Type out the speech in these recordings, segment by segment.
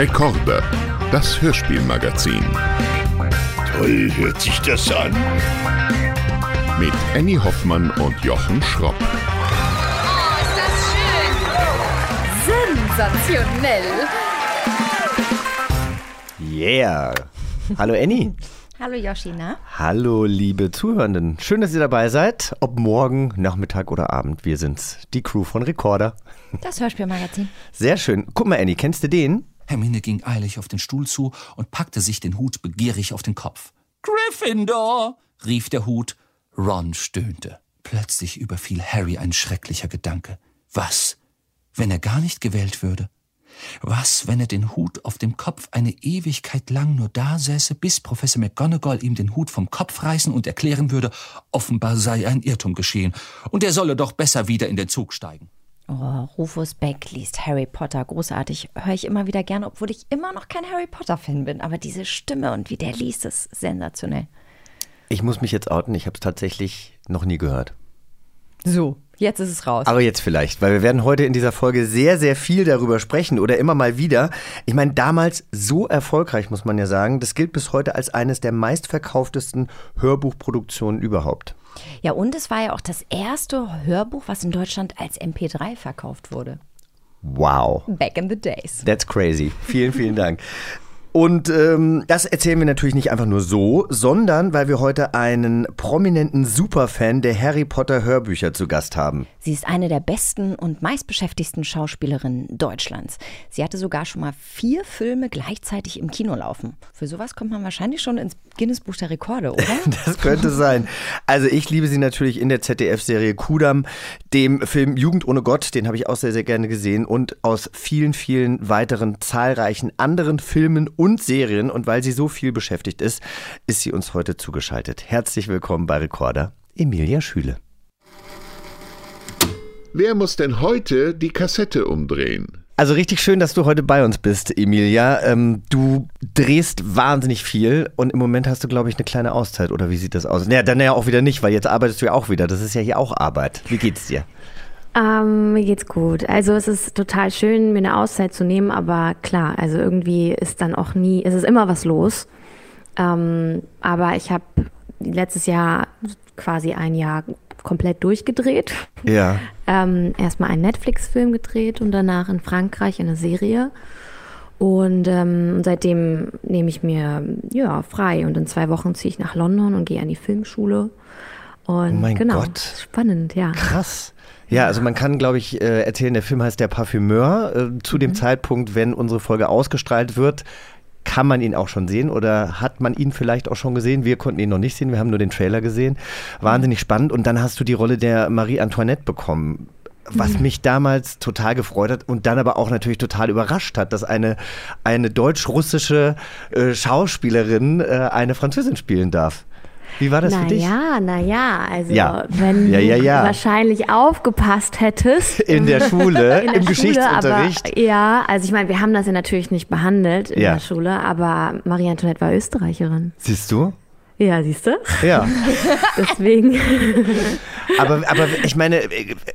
Rekorde, das Hörspielmagazin. Toll hört sich das an. Mit Annie Hoffmann und Jochen Schropp. Oh, ist das schön! Sensationell! Yeah. Hallo Annie. Hallo Yoshina. Hallo liebe Zuhörenden. Schön, dass ihr dabei seid. Ob morgen, Nachmittag oder Abend. Wir sind's. Die Crew von Recorder. Das Hörspielmagazin. Sehr schön. Guck mal, Annie, kennst du den? Hermine ging eilig auf den Stuhl zu und packte sich den Hut begierig auf den Kopf. Gryffindor! rief der Hut. Ron stöhnte. Plötzlich überfiel Harry ein schrecklicher Gedanke. Was, wenn er gar nicht gewählt würde? Was, wenn er den Hut auf dem Kopf eine Ewigkeit lang nur da säße, bis Professor McGonagall ihm den Hut vom Kopf reißen und erklären würde, offenbar sei ein Irrtum geschehen, und er solle doch besser wieder in den Zug steigen. Oh, Rufus Beck liest Harry Potter. Großartig. Höre ich immer wieder gerne, obwohl ich immer noch kein Harry Potter-Fan bin. Aber diese Stimme und wie der liest, ist sensationell. Ich muss mich jetzt outen, ich habe es tatsächlich noch nie gehört. So, jetzt ist es raus. Aber jetzt vielleicht, weil wir werden heute in dieser Folge sehr, sehr viel darüber sprechen oder immer mal wieder. Ich meine, damals so erfolgreich, muss man ja sagen. Das gilt bis heute als eines der meistverkauftesten Hörbuchproduktionen überhaupt. Ja, und es war ja auch das erste Hörbuch, was in Deutschland als MP3 verkauft wurde. Wow. Back in the days. That's crazy. Vielen, vielen Dank. Und ähm, das erzählen wir natürlich nicht einfach nur so, sondern weil wir heute einen prominenten Superfan der Harry Potter Hörbücher zu Gast haben. Sie ist eine der besten und meistbeschäftigsten Schauspielerinnen Deutschlands. Sie hatte sogar schon mal vier Filme gleichzeitig im Kino laufen. Für sowas kommt man wahrscheinlich schon ins Guinness Buch der Rekorde, oder? Das könnte sein. Also ich liebe sie natürlich in der ZDF-Serie Kudam, dem Film Jugend ohne Gott, den habe ich auch sehr, sehr gerne gesehen und aus vielen, vielen weiteren zahlreichen anderen Filmen und Serien. Und weil sie so viel beschäftigt ist, ist sie uns heute zugeschaltet. Herzlich willkommen bei Recorder, Emilia Schüle. Wer muss denn heute die Kassette umdrehen? Also richtig schön, dass du heute bei uns bist, Emilia. Ähm, du drehst wahnsinnig viel und im Moment hast du, glaube ich, eine kleine Auszeit. Oder wie sieht das aus? Naja, dann ja auch wieder nicht, weil jetzt arbeitest du ja auch wieder. Das ist ja hier auch Arbeit. Wie geht's dir? Ähm, mir geht's gut. Also es ist total schön, mir eine Auszeit zu nehmen, aber klar, also irgendwie ist dann auch nie, es ist immer was los. Ähm, aber ich habe letztes Jahr quasi ein Jahr komplett durchgedreht. Ja. Ähm, Erstmal einen Netflix-Film gedreht und danach in Frankreich eine Serie. Und ähm, seitdem nehme ich mir ja frei und in zwei Wochen ziehe ich nach London und gehe an die Filmschule. Und Oh mein genau, Gott. spannend, ja. Krass. Ja, also man kann, glaube ich, äh, erzählen, der Film heißt Der Parfümeur. Äh, zu dem Zeitpunkt, wenn unsere Folge ausgestrahlt wird, kann man ihn auch schon sehen oder hat man ihn vielleicht auch schon gesehen? Wir konnten ihn noch nicht sehen, wir haben nur den Trailer gesehen. Wahnsinnig spannend. Und dann hast du die Rolle der Marie Antoinette bekommen. Was mich damals total gefreut hat und dann aber auch natürlich total überrascht hat, dass eine, eine deutsch-russische äh, Schauspielerin äh, eine Französin spielen darf. Wie war das für dich? Naja, naja, also Ja. wenn Ja, ja, ja. du wahrscheinlich aufgepasst hättest. In der Schule, in der im Schule, Geschichtsunterricht. Aber, ja, also ich meine, wir haben das ja natürlich nicht behandelt in Ja. der Schule, aber Marie Antoinette war Österreicherin. Siehst du? Ja, siehst du? Ja. Deswegen. Aber, aber ich meine,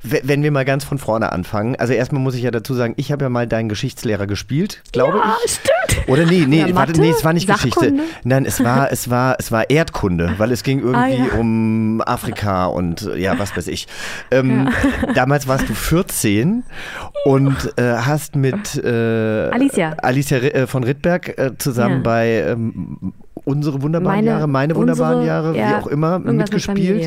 wenn wir mal ganz von vorne anfangen, also erstmal muss ich ja dazu sagen, ich habe ja mal deinen Geschichtslehrer gespielt, glaube ja, ich. stimmt. Oder nee, nee, Ja, warte, nee, es war nicht Geschichte. Sachkunde? Nein, es war, es war, es war Erdkunde, weil es ging irgendwie Ah, ja. um Afrika und ja, was weiß ich. Ähm, Damals warst du 14 und äh, hast mit äh, Alicia. Alicia äh, von Rittberg äh, zusammen Ja. bei ähm, unsere wunderbaren Meine- Jahre, meine wunderbaren unsere, Jahre, wie ja, auch immer, mitgespielt.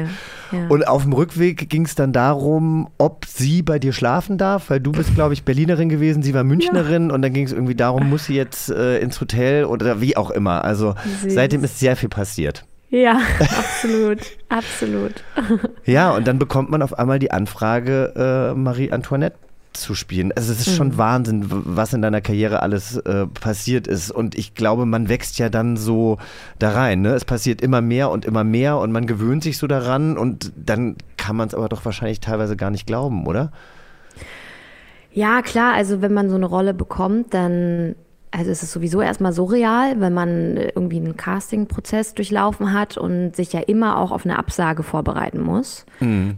Ja. Und auf dem Rückweg ging es dann darum, ob sie bei dir schlafen darf, weil du bist, glaube ich, Berlinerin gewesen, sie war Münchnerin und dann ging es irgendwie darum, muss sie jetzt äh, ins Hotel oder wie auch immer. Also Süß. seitdem ist sehr viel passiert. Ja, absolut. absolut. Ja, und dann bekommt man auf einmal die Anfrage, äh, Marie Antoinette zu spielen. Also es ist schon Wahnsinn, was in deiner Karriere alles äh, passiert ist. Und ich glaube, man wächst ja dann so da rein. Ne? Es passiert immer mehr und immer mehr und man gewöhnt sich so daran und dann kann man es aber doch wahrscheinlich teilweise gar nicht glauben, oder? Ja, klar, also wenn man so eine Rolle bekommt, dann also es ist sowieso erstmal surreal, wenn man irgendwie einen Casting-Prozess durchlaufen hat und sich ja immer auch auf eine Absage vorbereiten muss,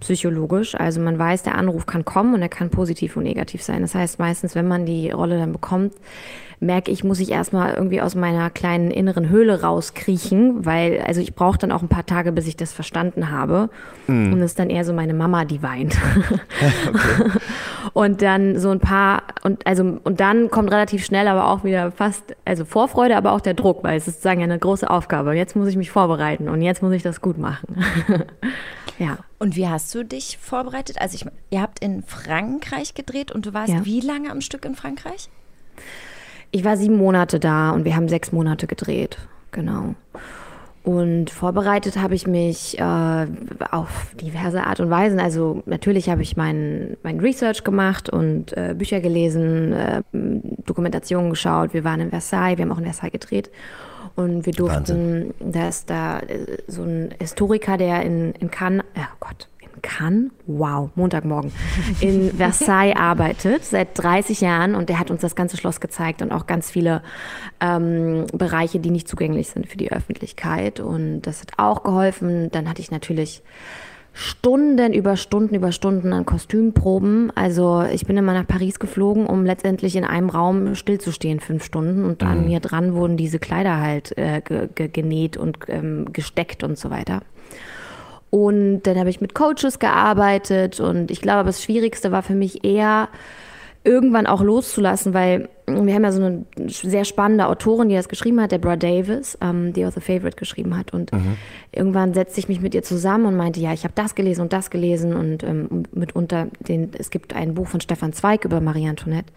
psychologisch. Also man weiß, der Anruf kann kommen und er kann positiv und negativ sein. Das heißt, meistens, wenn man die Rolle dann bekommt, merke ich, muss ich erstmal irgendwie aus meiner kleinen inneren Höhle rauskriechen, weil, also ich brauche dann auch ein paar Tage, bis ich das verstanden habe. Mm. Und es ist dann eher so meine Mama, die weint. okay. und dann so ein paar, und also, und dann kommt relativ schnell aber auch wieder fast, also Vorfreude, aber auch der Druck, weil es ist sozusagen eine große Aufgabe. Jetzt muss ich mich vorbereiten und jetzt muss ich das gut machen. ja. Und wie hast du dich vorbereitet? Also ich, ihr habt in Frankreich gedreht und du warst ja. wie lange am Stück in Frankreich? Ich war sieben Monate da und wir haben sechs Monate gedreht. Genau. Und vorbereitet habe ich mich äh, auf diverse Art und Weisen. Also natürlich habe ich mein, mein Research gemacht und äh, Bücher gelesen, äh, Dokumentationen geschaut. Wir waren in Versailles, wir haben auch in Versailles gedreht. Und wir durften, da ist da äh, so ein Historiker, der in, in Cannes, oh Gott, Cannes, wow, Montagmorgen, in Versailles arbeitet, seit 30 Jahren und der hat uns das ganze Schloss gezeigt und auch ganz viele ähm, Bereiche, die nicht zugänglich sind für die Öffentlichkeit und das hat auch geholfen. Dann hatte ich natürlich Stunden über Stunden über Stunden an Kostümproben. Also ich bin immer nach Paris geflogen, um letztendlich in einem Raum stillzustehen, fünf Stunden. Und an mhm. mir dran wurden diese Kleider halt äh, genäht und ähm, gesteckt und so weiter. Und dann habe ich mit Coaches gearbeitet und ich glaube, das Schwierigste war für mich eher irgendwann auch loszulassen, weil wir haben ja so eine sehr spannende Autorin, die das geschrieben hat, Deborah Davis, ähm, die auch The Favorite geschrieben hat. Und mhm. irgendwann setzte ich mich mit ihr zusammen und meinte, ja, ich habe das gelesen und das gelesen und ähm, mitunter den, es gibt ein Buch von Stefan Zweig über Marie Antoinette.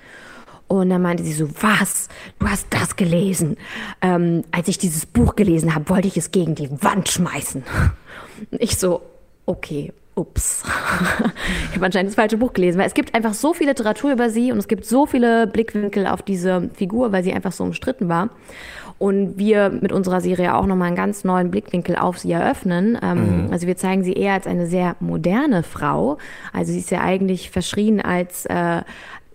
Und dann meinte sie so, was? Du hast das gelesen? Ähm, als ich dieses Buch gelesen habe, wollte ich es gegen die Wand schmeißen. Und ich so, okay, ups, ich habe anscheinend das falsche Buch gelesen, weil es gibt einfach so viel Literatur über sie und es gibt so viele Blickwinkel auf diese Figur, weil sie einfach so umstritten war. Und wir mit unserer Serie auch nochmal einen ganz neuen Blickwinkel auf sie eröffnen. Ähm, mhm. Also wir zeigen sie eher als eine sehr moderne Frau. Also sie ist ja eigentlich verschrien als äh,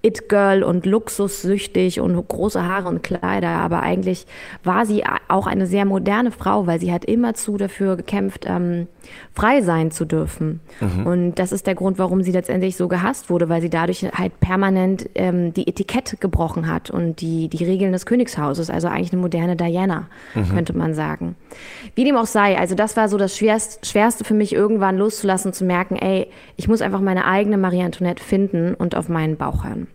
It-Girl und luxussüchtig und große Haare und Kleider, aber eigentlich war sie auch eine sehr moderne Frau, weil sie hat immerzu dafür gekämpft, ähm, frei sein zu dürfen. Mhm. Und das ist der Grund, warum sie letztendlich so gehasst wurde, weil sie dadurch halt permanent ähm, die Etikette gebrochen hat und die, die Regeln des Königshauses, also eigentlich eine moderne Diana, mhm. könnte man sagen. Wie dem auch sei, also das war so das Schwerste, Schwerste für mich, irgendwann loszulassen, zu merken, ey, ich muss einfach meine eigene Marie Antoinette finden und auf meinen Bauch hören.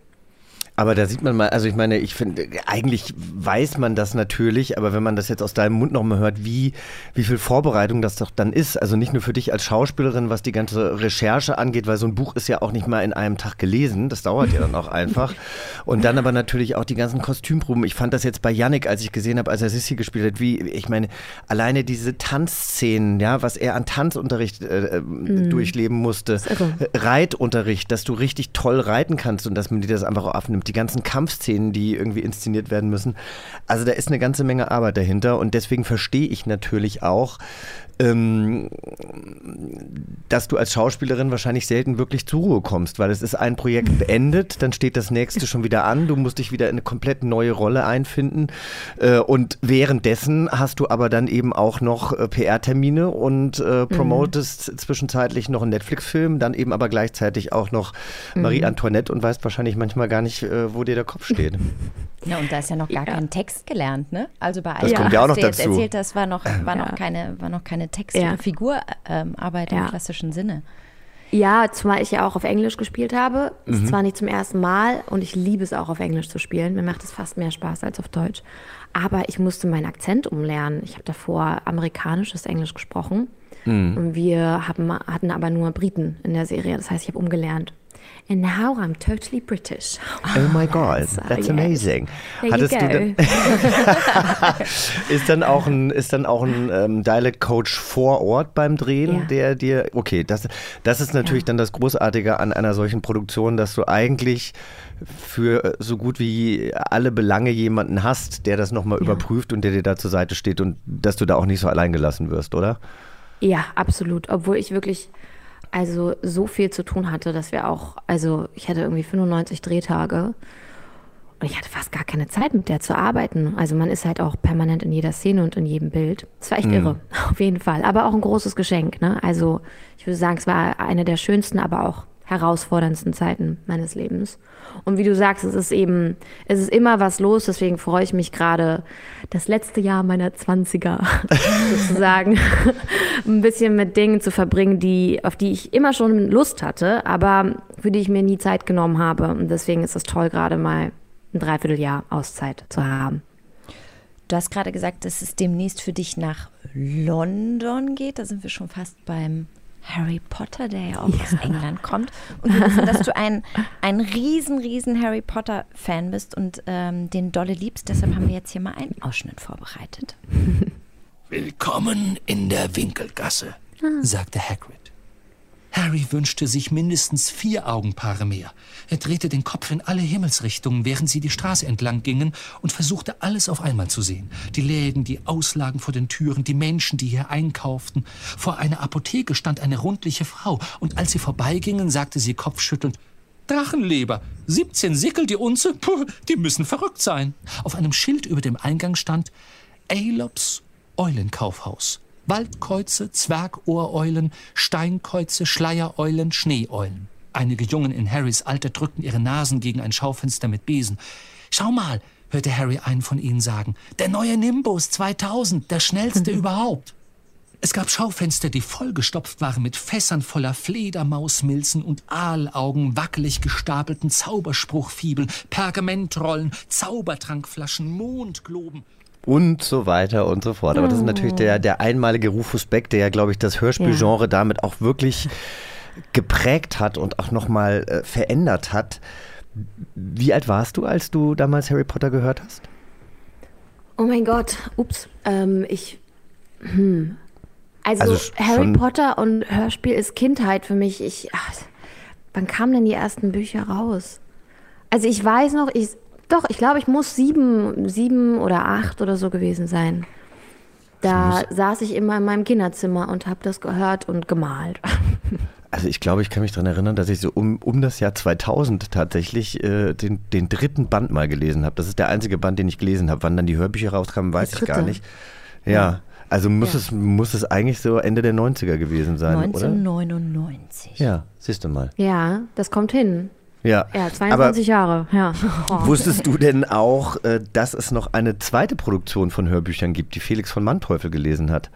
Aber da sieht man mal, also ich meine, ich finde, eigentlich weiß man das natürlich, aber wenn man das jetzt aus deinem Mund nochmal hört, wie, wie viel Vorbereitung das doch dann ist, also nicht nur für dich als Schauspielerin, was die ganze Recherche angeht, weil so ein Buch ist ja auch nicht mal in einem Tag gelesen, das dauert ja dann auch einfach. Und dann aber natürlich auch die ganzen Kostümproben. Ich fand das jetzt bei Yannick, als ich gesehen habe, als er Sissi gespielt hat, wie, ich meine, alleine diese Tanzszenen, ja, was er an Tanzunterricht äh, mm. durchleben musste, Reitunterricht, dass du richtig toll reiten kannst und dass man dir das einfach auch aufnimmt die ganzen Kampfszenen, die irgendwie inszeniert werden müssen. Also da ist eine ganze Menge Arbeit dahinter und deswegen verstehe ich natürlich auch, ähm, dass du als Schauspielerin wahrscheinlich selten wirklich zur Ruhe kommst, weil es ist ein Projekt beendet, dann steht das nächste schon wieder an, du musst dich wieder in eine komplett neue Rolle einfinden äh, und währenddessen hast du aber dann eben auch noch äh, PR-Termine und äh, mhm. promotest mhm. zwischenzeitlich noch einen Netflix-Film, dann eben aber gleichzeitig auch noch Marie mhm. Antoinette und weißt wahrscheinlich manchmal gar nicht, äh, wo dir der Kopf steht. Ja, und da ist ja noch gar ja. kein Text gelernt, ne? Also bei all das kommt ja auch noch dazu. erzählt, das war noch, war noch keine, war noch keine Text- oder Figurarbeit im klassischen Sinne. Ja, zumal ich ja auch auf Englisch gespielt habe. Mhm. Ist zwar nicht zum ersten Mal und ich liebe es auch auf Englisch zu spielen. Mir macht es fast mehr Spaß als auf Deutsch. Aber ich musste meinen Akzent umlernen. Ich habe davor amerikanisches Englisch gesprochen. Mhm. Und wir haben, hatten aber nur Briten in der Serie. Das heißt, ich habe umgelernt. And now I'm totally British. Oh my God, that's amazing. There Hattest du denn, ist dann auch ein, ist dann auch ein ähm, Dialect Coach vor Ort beim Drehen, ja. der dir, okay, das, das ist natürlich ja. dann das Großartige an einer solchen Produktion, dass du eigentlich für so gut wie alle Belange jemanden hast, der das nochmal ja. überprüft und der dir da zur Seite steht und dass du da auch nicht so allein gelassen wirst, oder? Ja, absolut. Obwohl ich wirklich also so viel zu tun hatte, dass wir auch, also ich hatte irgendwie 95 Drehtage und ich hatte fast gar keine Zeit mit der zu arbeiten. Also man ist halt auch permanent in jeder Szene und in jedem Bild. Es war echt mhm. irre, auf jeden Fall. Aber auch ein großes Geschenk. Ne? Also ich würde sagen, es war eine der schönsten, aber auch herausforderndsten Zeiten meines Lebens. Und wie du sagst, es ist eben, es ist immer was los, deswegen freue ich mich gerade, das letzte Jahr meiner 20er sozusagen ein bisschen mit Dingen zu verbringen, die, auf die ich immer schon Lust hatte, aber für die ich mir nie Zeit genommen habe. Und deswegen ist es toll, gerade mal ein Dreivierteljahr Auszeit zu haben. Du hast gerade gesagt, dass es demnächst für dich nach London geht. Da sind wir schon fast beim Harry Potter, der ja auch ja. aus England kommt. Und wir wissen, dass du ein, ein riesen, riesen Harry Potter-Fan bist und ähm, den dolle liebst. Deshalb haben wir jetzt hier mal einen Ausschnitt vorbereitet. Willkommen in der Winkelgasse, sagte Hagrid. Harry wünschte sich mindestens vier Augenpaare mehr. Er drehte den Kopf in alle Himmelsrichtungen, während sie die Straße entlang gingen, und versuchte alles auf einmal zu sehen. Die Läden, die Auslagen vor den Türen, die Menschen, die hier einkauften. Vor einer Apotheke stand eine rundliche Frau, und als sie vorbeigingen, sagte sie kopfschüttelnd, Drachenleber, 17 Sickel die Unze, Puh, die müssen verrückt sein. Auf einem Schild über dem Eingang stand Alops Eulenkaufhaus. Waldkäuze, Zwergohreulen, Steinkäuze, Schleiereulen, Schneeeulen. Einige Jungen in Harrys Alter drückten ihre Nasen gegen ein Schaufenster mit Besen. Schau mal, hörte Harry einen von ihnen sagen. Der neue Nimbus 2000, der schnellste überhaupt. Es gab Schaufenster, die vollgestopft waren mit Fässern voller Fledermausmilzen und Aalaugen, wackelig gestapelten Zauberspruchfibeln, Pergamentrollen, Zaubertrankflaschen, Mondgloben und so weiter und so fort. Aber das ist natürlich der, der einmalige Rufus Beck, der ja, glaube ich, das Hörspielgenre ja. damit auch wirklich geprägt hat und auch nochmal äh, verändert hat. Wie alt warst du, als du damals Harry Potter gehört hast? Oh mein Gott, ups, ähm, ich, hm. Also, also Harry Potter und Hörspiel ist Kindheit für mich. Ich, ach, wann kamen denn die ersten Bücher raus? Also ich weiß noch, ich, doch, ich glaube, ich muss sieben, sieben oder acht oder so gewesen sein. Da saß ich immer in meinem Kinderzimmer und habe das gehört und gemalt. Also ich glaube, ich kann mich daran erinnern, dass ich so um, um das Jahr 2000 tatsächlich äh, den, den dritten Band mal gelesen habe. Das ist der einzige Band, den ich gelesen habe. Wann dann die Hörbücher rauskamen, weiß ich gar nicht. Ja, ja. also muss, ja. Es, muss es eigentlich so Ende der 90er gewesen sein, 1999. oder? Ja, siehst du mal. Ja, das kommt hin. Ja, ja 22 Jahre. Ja. Oh. Wusstest du denn auch, äh, dass es noch eine zweite Produktion von Hörbüchern gibt, die Felix von Manteuffel gelesen hat?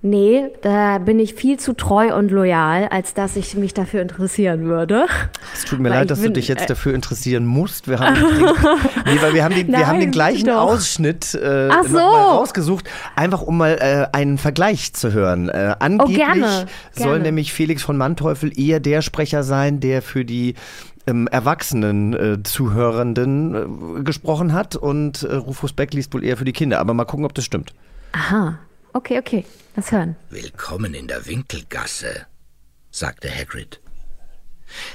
Nee, da bin ich viel zu treu und loyal, als dass ich mich dafür interessieren würde. Es tut mir weil leid, dass bin, du dich jetzt äh, dafür interessieren musst. Wir haben den, nee, weil wir haben den, Nein, wir haben den gleichen doch. Ausschnitt äh, so. rausgesucht, einfach um mal äh, einen Vergleich zu hören. Äh, angeblich oh, gerne, soll gerne. nämlich Felix von Manteuffel eher der Sprecher sein, der für die ähm, erwachsenen äh, Zuhörenden äh, gesprochen hat und äh, Rufus Beck liest wohl eher für die Kinder. Aber mal gucken, ob das stimmt. Aha. Okay, okay. Lass hören. Willkommen in der Winkelgasse, sagte Hagrid.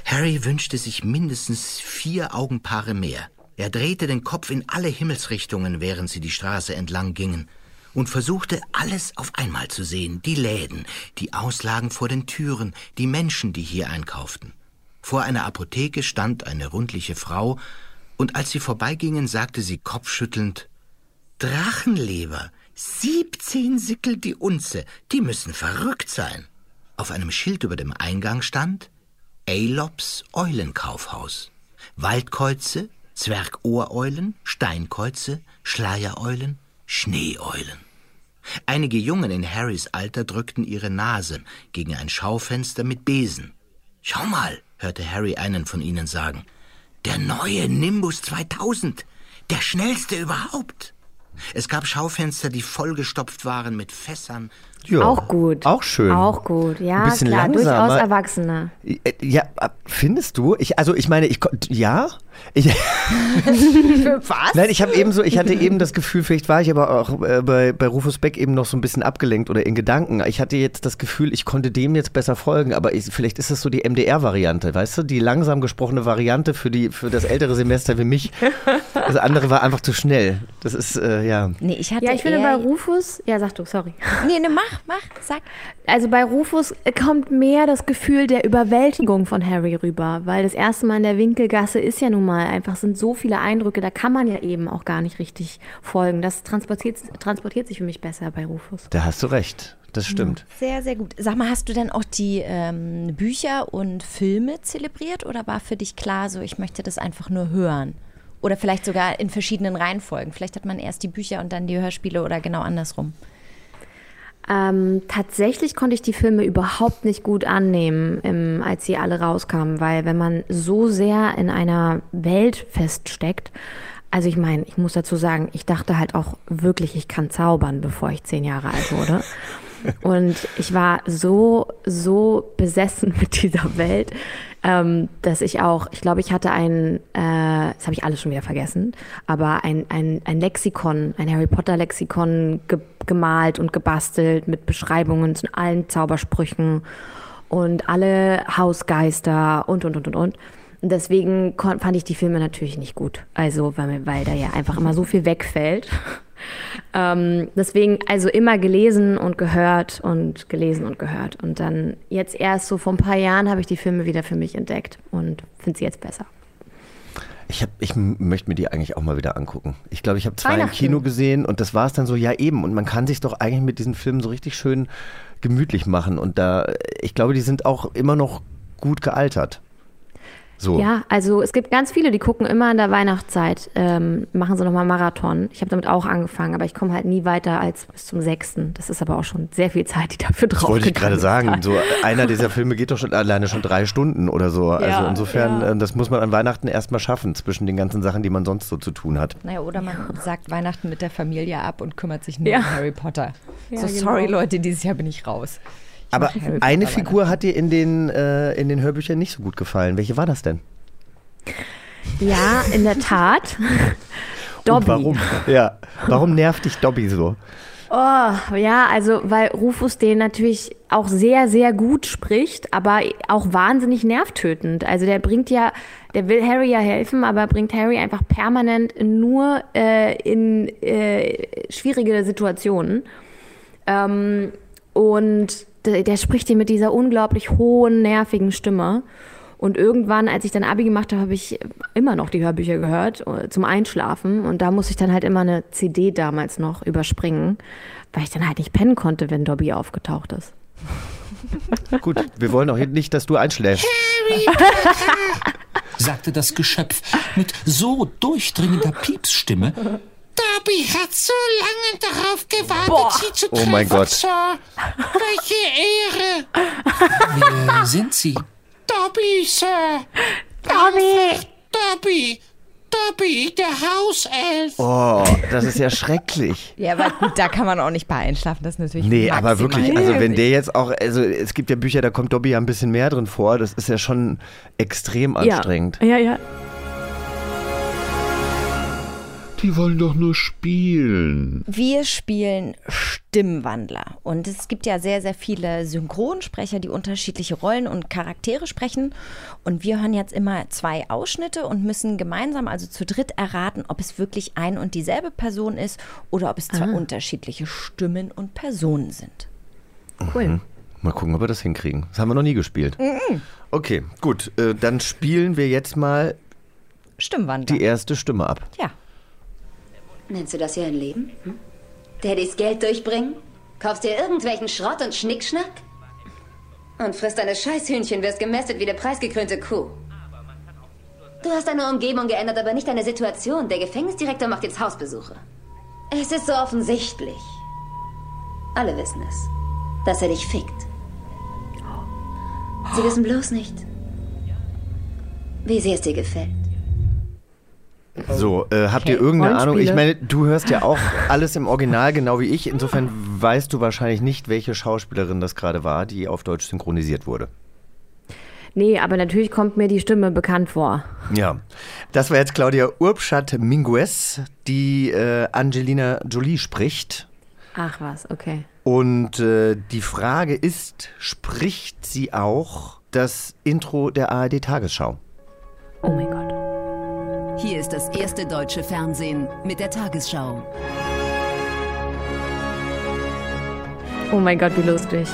Harry wünschte sich mindestens vier Augenpaare mehr. Er drehte den Kopf in alle Himmelsrichtungen, während sie die Straße entlang gingen, und versuchte alles auf einmal zu sehen. Die Läden, die Auslagen vor den Türen, die Menschen, die hier einkauften. Vor einer Apotheke stand eine rundliche Frau, und als sie vorbeigingen, sagte sie kopfschüttelnd Drachenleber, Siebzehn Sickel die Unze, die müssen verrückt sein. Auf einem Schild über dem Eingang stand Alops Eulenkaufhaus. Waldkäuze, Zwergohreulen, Steinkäuze, Schleiereulen, Schneeeulen. Einige Jungen in Harrys Alter drückten ihre Nase gegen ein Schaufenster mit Besen. Schau mal, hörte Harry einen von ihnen sagen. Der neue Nimbus 2000, der schnellste überhaupt. Es gab Schaufenster, die vollgestopft waren mit Fässern. Ja, auch gut. Auch schön. Auch gut, ja, Ein bisschen klar, langsamer. durchaus Erwachsene. Ja, findest du? Ich, also ich meine, ich ja. Ich, Was? Nein, ich habe eben so, ich hatte eben das Gefühl, vielleicht war ich aber auch äh, bei, bei Rufus Beck eben noch so ein bisschen abgelenkt oder in Gedanken. Ich hatte jetzt das Gefühl, ich konnte dem jetzt besser folgen, aber ich, vielleicht ist es so die MDR-Variante, weißt du, die langsam gesprochene Variante für die für das ältere Semester wie mich. Das andere war einfach zu schnell. Das ist äh, ja. Nee, ich hatte Ja, ich finde bei Rufus, ja, sag du, sorry. Nee, ne, mach, mach, sag. Also bei Rufus kommt mehr das Gefühl der Überwältigung von Harry rüber, weil das erste Mal in der Winkelgasse ist ja nun mal einfach, sind so viele Eindrücke, da kann man ja eben auch gar nicht richtig folgen. Das transportiert, transportiert sich für mich besser bei Rufus. Da hast du recht. das stimmt. Sehr, sehr gut. Sag mal, hast du denn auch die ähm, Bücher und Filme zelebriert oder war für dich klar, so ich möchte das einfach nur hören? Oder vielleicht sogar in verschiedenen Reihenfolgen. Vielleicht hat man erst die Bücher und dann die Hörspiele oder genau andersrum. Ähm, tatsächlich konnte ich die Filme überhaupt nicht gut annehmen, im, als sie alle rauskamen, weil wenn man so sehr in einer Welt feststeckt, also ich meine, ich muss dazu sagen, ich dachte halt auch wirklich, ich kann zaubern, bevor ich zehn Jahre alt wurde. Und ich war so, so besessen mit dieser Welt, ähm, dass ich auch, ich glaube, ich hatte ein, äh, das habe ich alles schon wieder vergessen, aber ein, ein, ein Lexikon, ein Harry Potter Lexikon ge gemalt und gebastelt mit Beschreibungen zu allen Zaubersprüchen und alle Hausgeister und, und, und, und, und. Deswegen fand ich die Filme natürlich nicht gut. Also, weil, weil da ja einfach immer so viel wegfällt. Ähm, deswegen also immer gelesen und gehört und gelesen und gehört. Und dann jetzt erst so vor ein paar Jahren habe ich die Filme wieder für mich entdeckt und finde sie jetzt besser. Ich, hab, ich möchte mir die eigentlich auch mal wieder angucken. Ich glaube, ich habe zwei im Kino gesehen und das war es dann so, ja eben. Und man kann sich doch eigentlich mit diesen Filmen so richtig schön gemütlich machen. Und da, ich glaube, die sind auch immer noch gut gealtert. So. Ja, also es gibt ganz viele, die gucken immer in der Weihnachtszeit, ähm, machen sie nochmal Marathon. Ich habe damit auch angefangen, aber ich komme halt nie weiter als bis zum 6. Das ist aber auch schon sehr viel Zeit, die dafür drauf Das wollte ich gerade sagen. So einer dieser Filme geht doch schon alleine schon drei Stunden oder so. Ja, also insofern, ja. Äh, das muss man an Weihnachten erstmal schaffen, zwischen den ganzen Sachen, die man sonst so zu tun hat. Naja, oder man sagt Weihnachten mit der Familie ab und kümmert sich nur ja. um Harry Potter. so, genau. sorry Leute, dieses Jahr bin ich raus. Aber eine Figur hat dir in den, äh, in den Hörbüchern nicht so gut gefallen. Welche war das denn? Ja, in der Tat. Dobby. warum? Ja, warum nervt dich Dobby so? Oh, ja, also weil Rufus den natürlich auch sehr, sehr gut spricht, aber auch wahnsinnig nervtötend. Also der bringt ja, der will Harry ja helfen, aber bringt Harry einfach permanent nur äh, in äh, schwierige Situationen. Ähm, und der, der spricht ihn mit dieser unglaublich hohen, nervigen Stimme. Und irgendwann, als ich dann Abi gemacht habe, habe ich immer noch die Hörbücher gehört äh, zum Einschlafen. Und da musste ich dann halt immer eine CD damals noch überspringen, weil ich dann halt nicht pennen konnte, wenn Dobby aufgetaucht ist. Gut, wir wollen auch nicht, dass du einschläfst. sagte das Geschöpf mit so durchdringender Piepsstimme, Dobby hat so lange darauf gewartet, Boah. sie zu treffen, Oh mein Gott. Sir. Welche Ehre. Wer sind Sie? Dobby, Sir. Dobby. Dobby. Dobby, der Hauself. Oh, das ist ja schrecklich. Ja, aber gut, da kann man auch nicht bei einschlafen. Das ist natürlich Nee, aber wirklich, also wenn der jetzt auch, also es gibt ja Bücher, da kommt Dobby ja ein bisschen mehr drin vor. Das ist ja schon extrem anstrengend. Ja, ja. ja. Die wollen doch nur spielen. Wir spielen Stimmwandler. Und es gibt ja sehr, sehr viele Synchronsprecher, die unterschiedliche Rollen und Charaktere sprechen. Und wir hören jetzt immer zwei Ausschnitte und müssen gemeinsam, also zu dritt, erraten, ob es wirklich ein und dieselbe Person ist oder ob es zwei ah. unterschiedliche Stimmen und Personen sind. Cool. Mhm. Mal gucken, ob wir das hinkriegen. Das haben wir noch nie gespielt. Mhm. Okay, gut. Äh, dann spielen wir jetzt mal Stimmwandler. die erste Stimme ab. Ja. Nennst du das hier ein Leben? Hm? Daddys Geld durchbringen? Kaufst dir irgendwelchen Schrott und Schnickschnack? Und frisst deine Scheißhühnchen, wirst gemästet wie der preisgekrönte Kuh. Du hast deine Umgebung geändert, aber nicht deine Situation. Der Gefängnisdirektor macht jetzt Hausbesuche. Es ist so offensichtlich. Alle wissen es, dass er dich fickt. Sie wissen bloß nicht, wie sehr es dir gefällt. So, äh, habt okay. ihr irgendeine Ahnung? Ich meine, du hörst ja auch alles im Original, genau wie ich. Insofern weißt du wahrscheinlich nicht, welche Schauspielerin das gerade war, die auf Deutsch synchronisiert wurde. Nee, aber natürlich kommt mir die Stimme bekannt vor. Ja, das war jetzt Claudia Urbschat Minguez, die äh, Angelina Jolie spricht. Ach was, okay. Und äh, die Frage ist, spricht sie auch das Intro der ARD Tagesschau? Oh mein Gott. Hier ist das erste deutsche Fernsehen mit der Tagesschau. Oh mein Gott, wie lustig.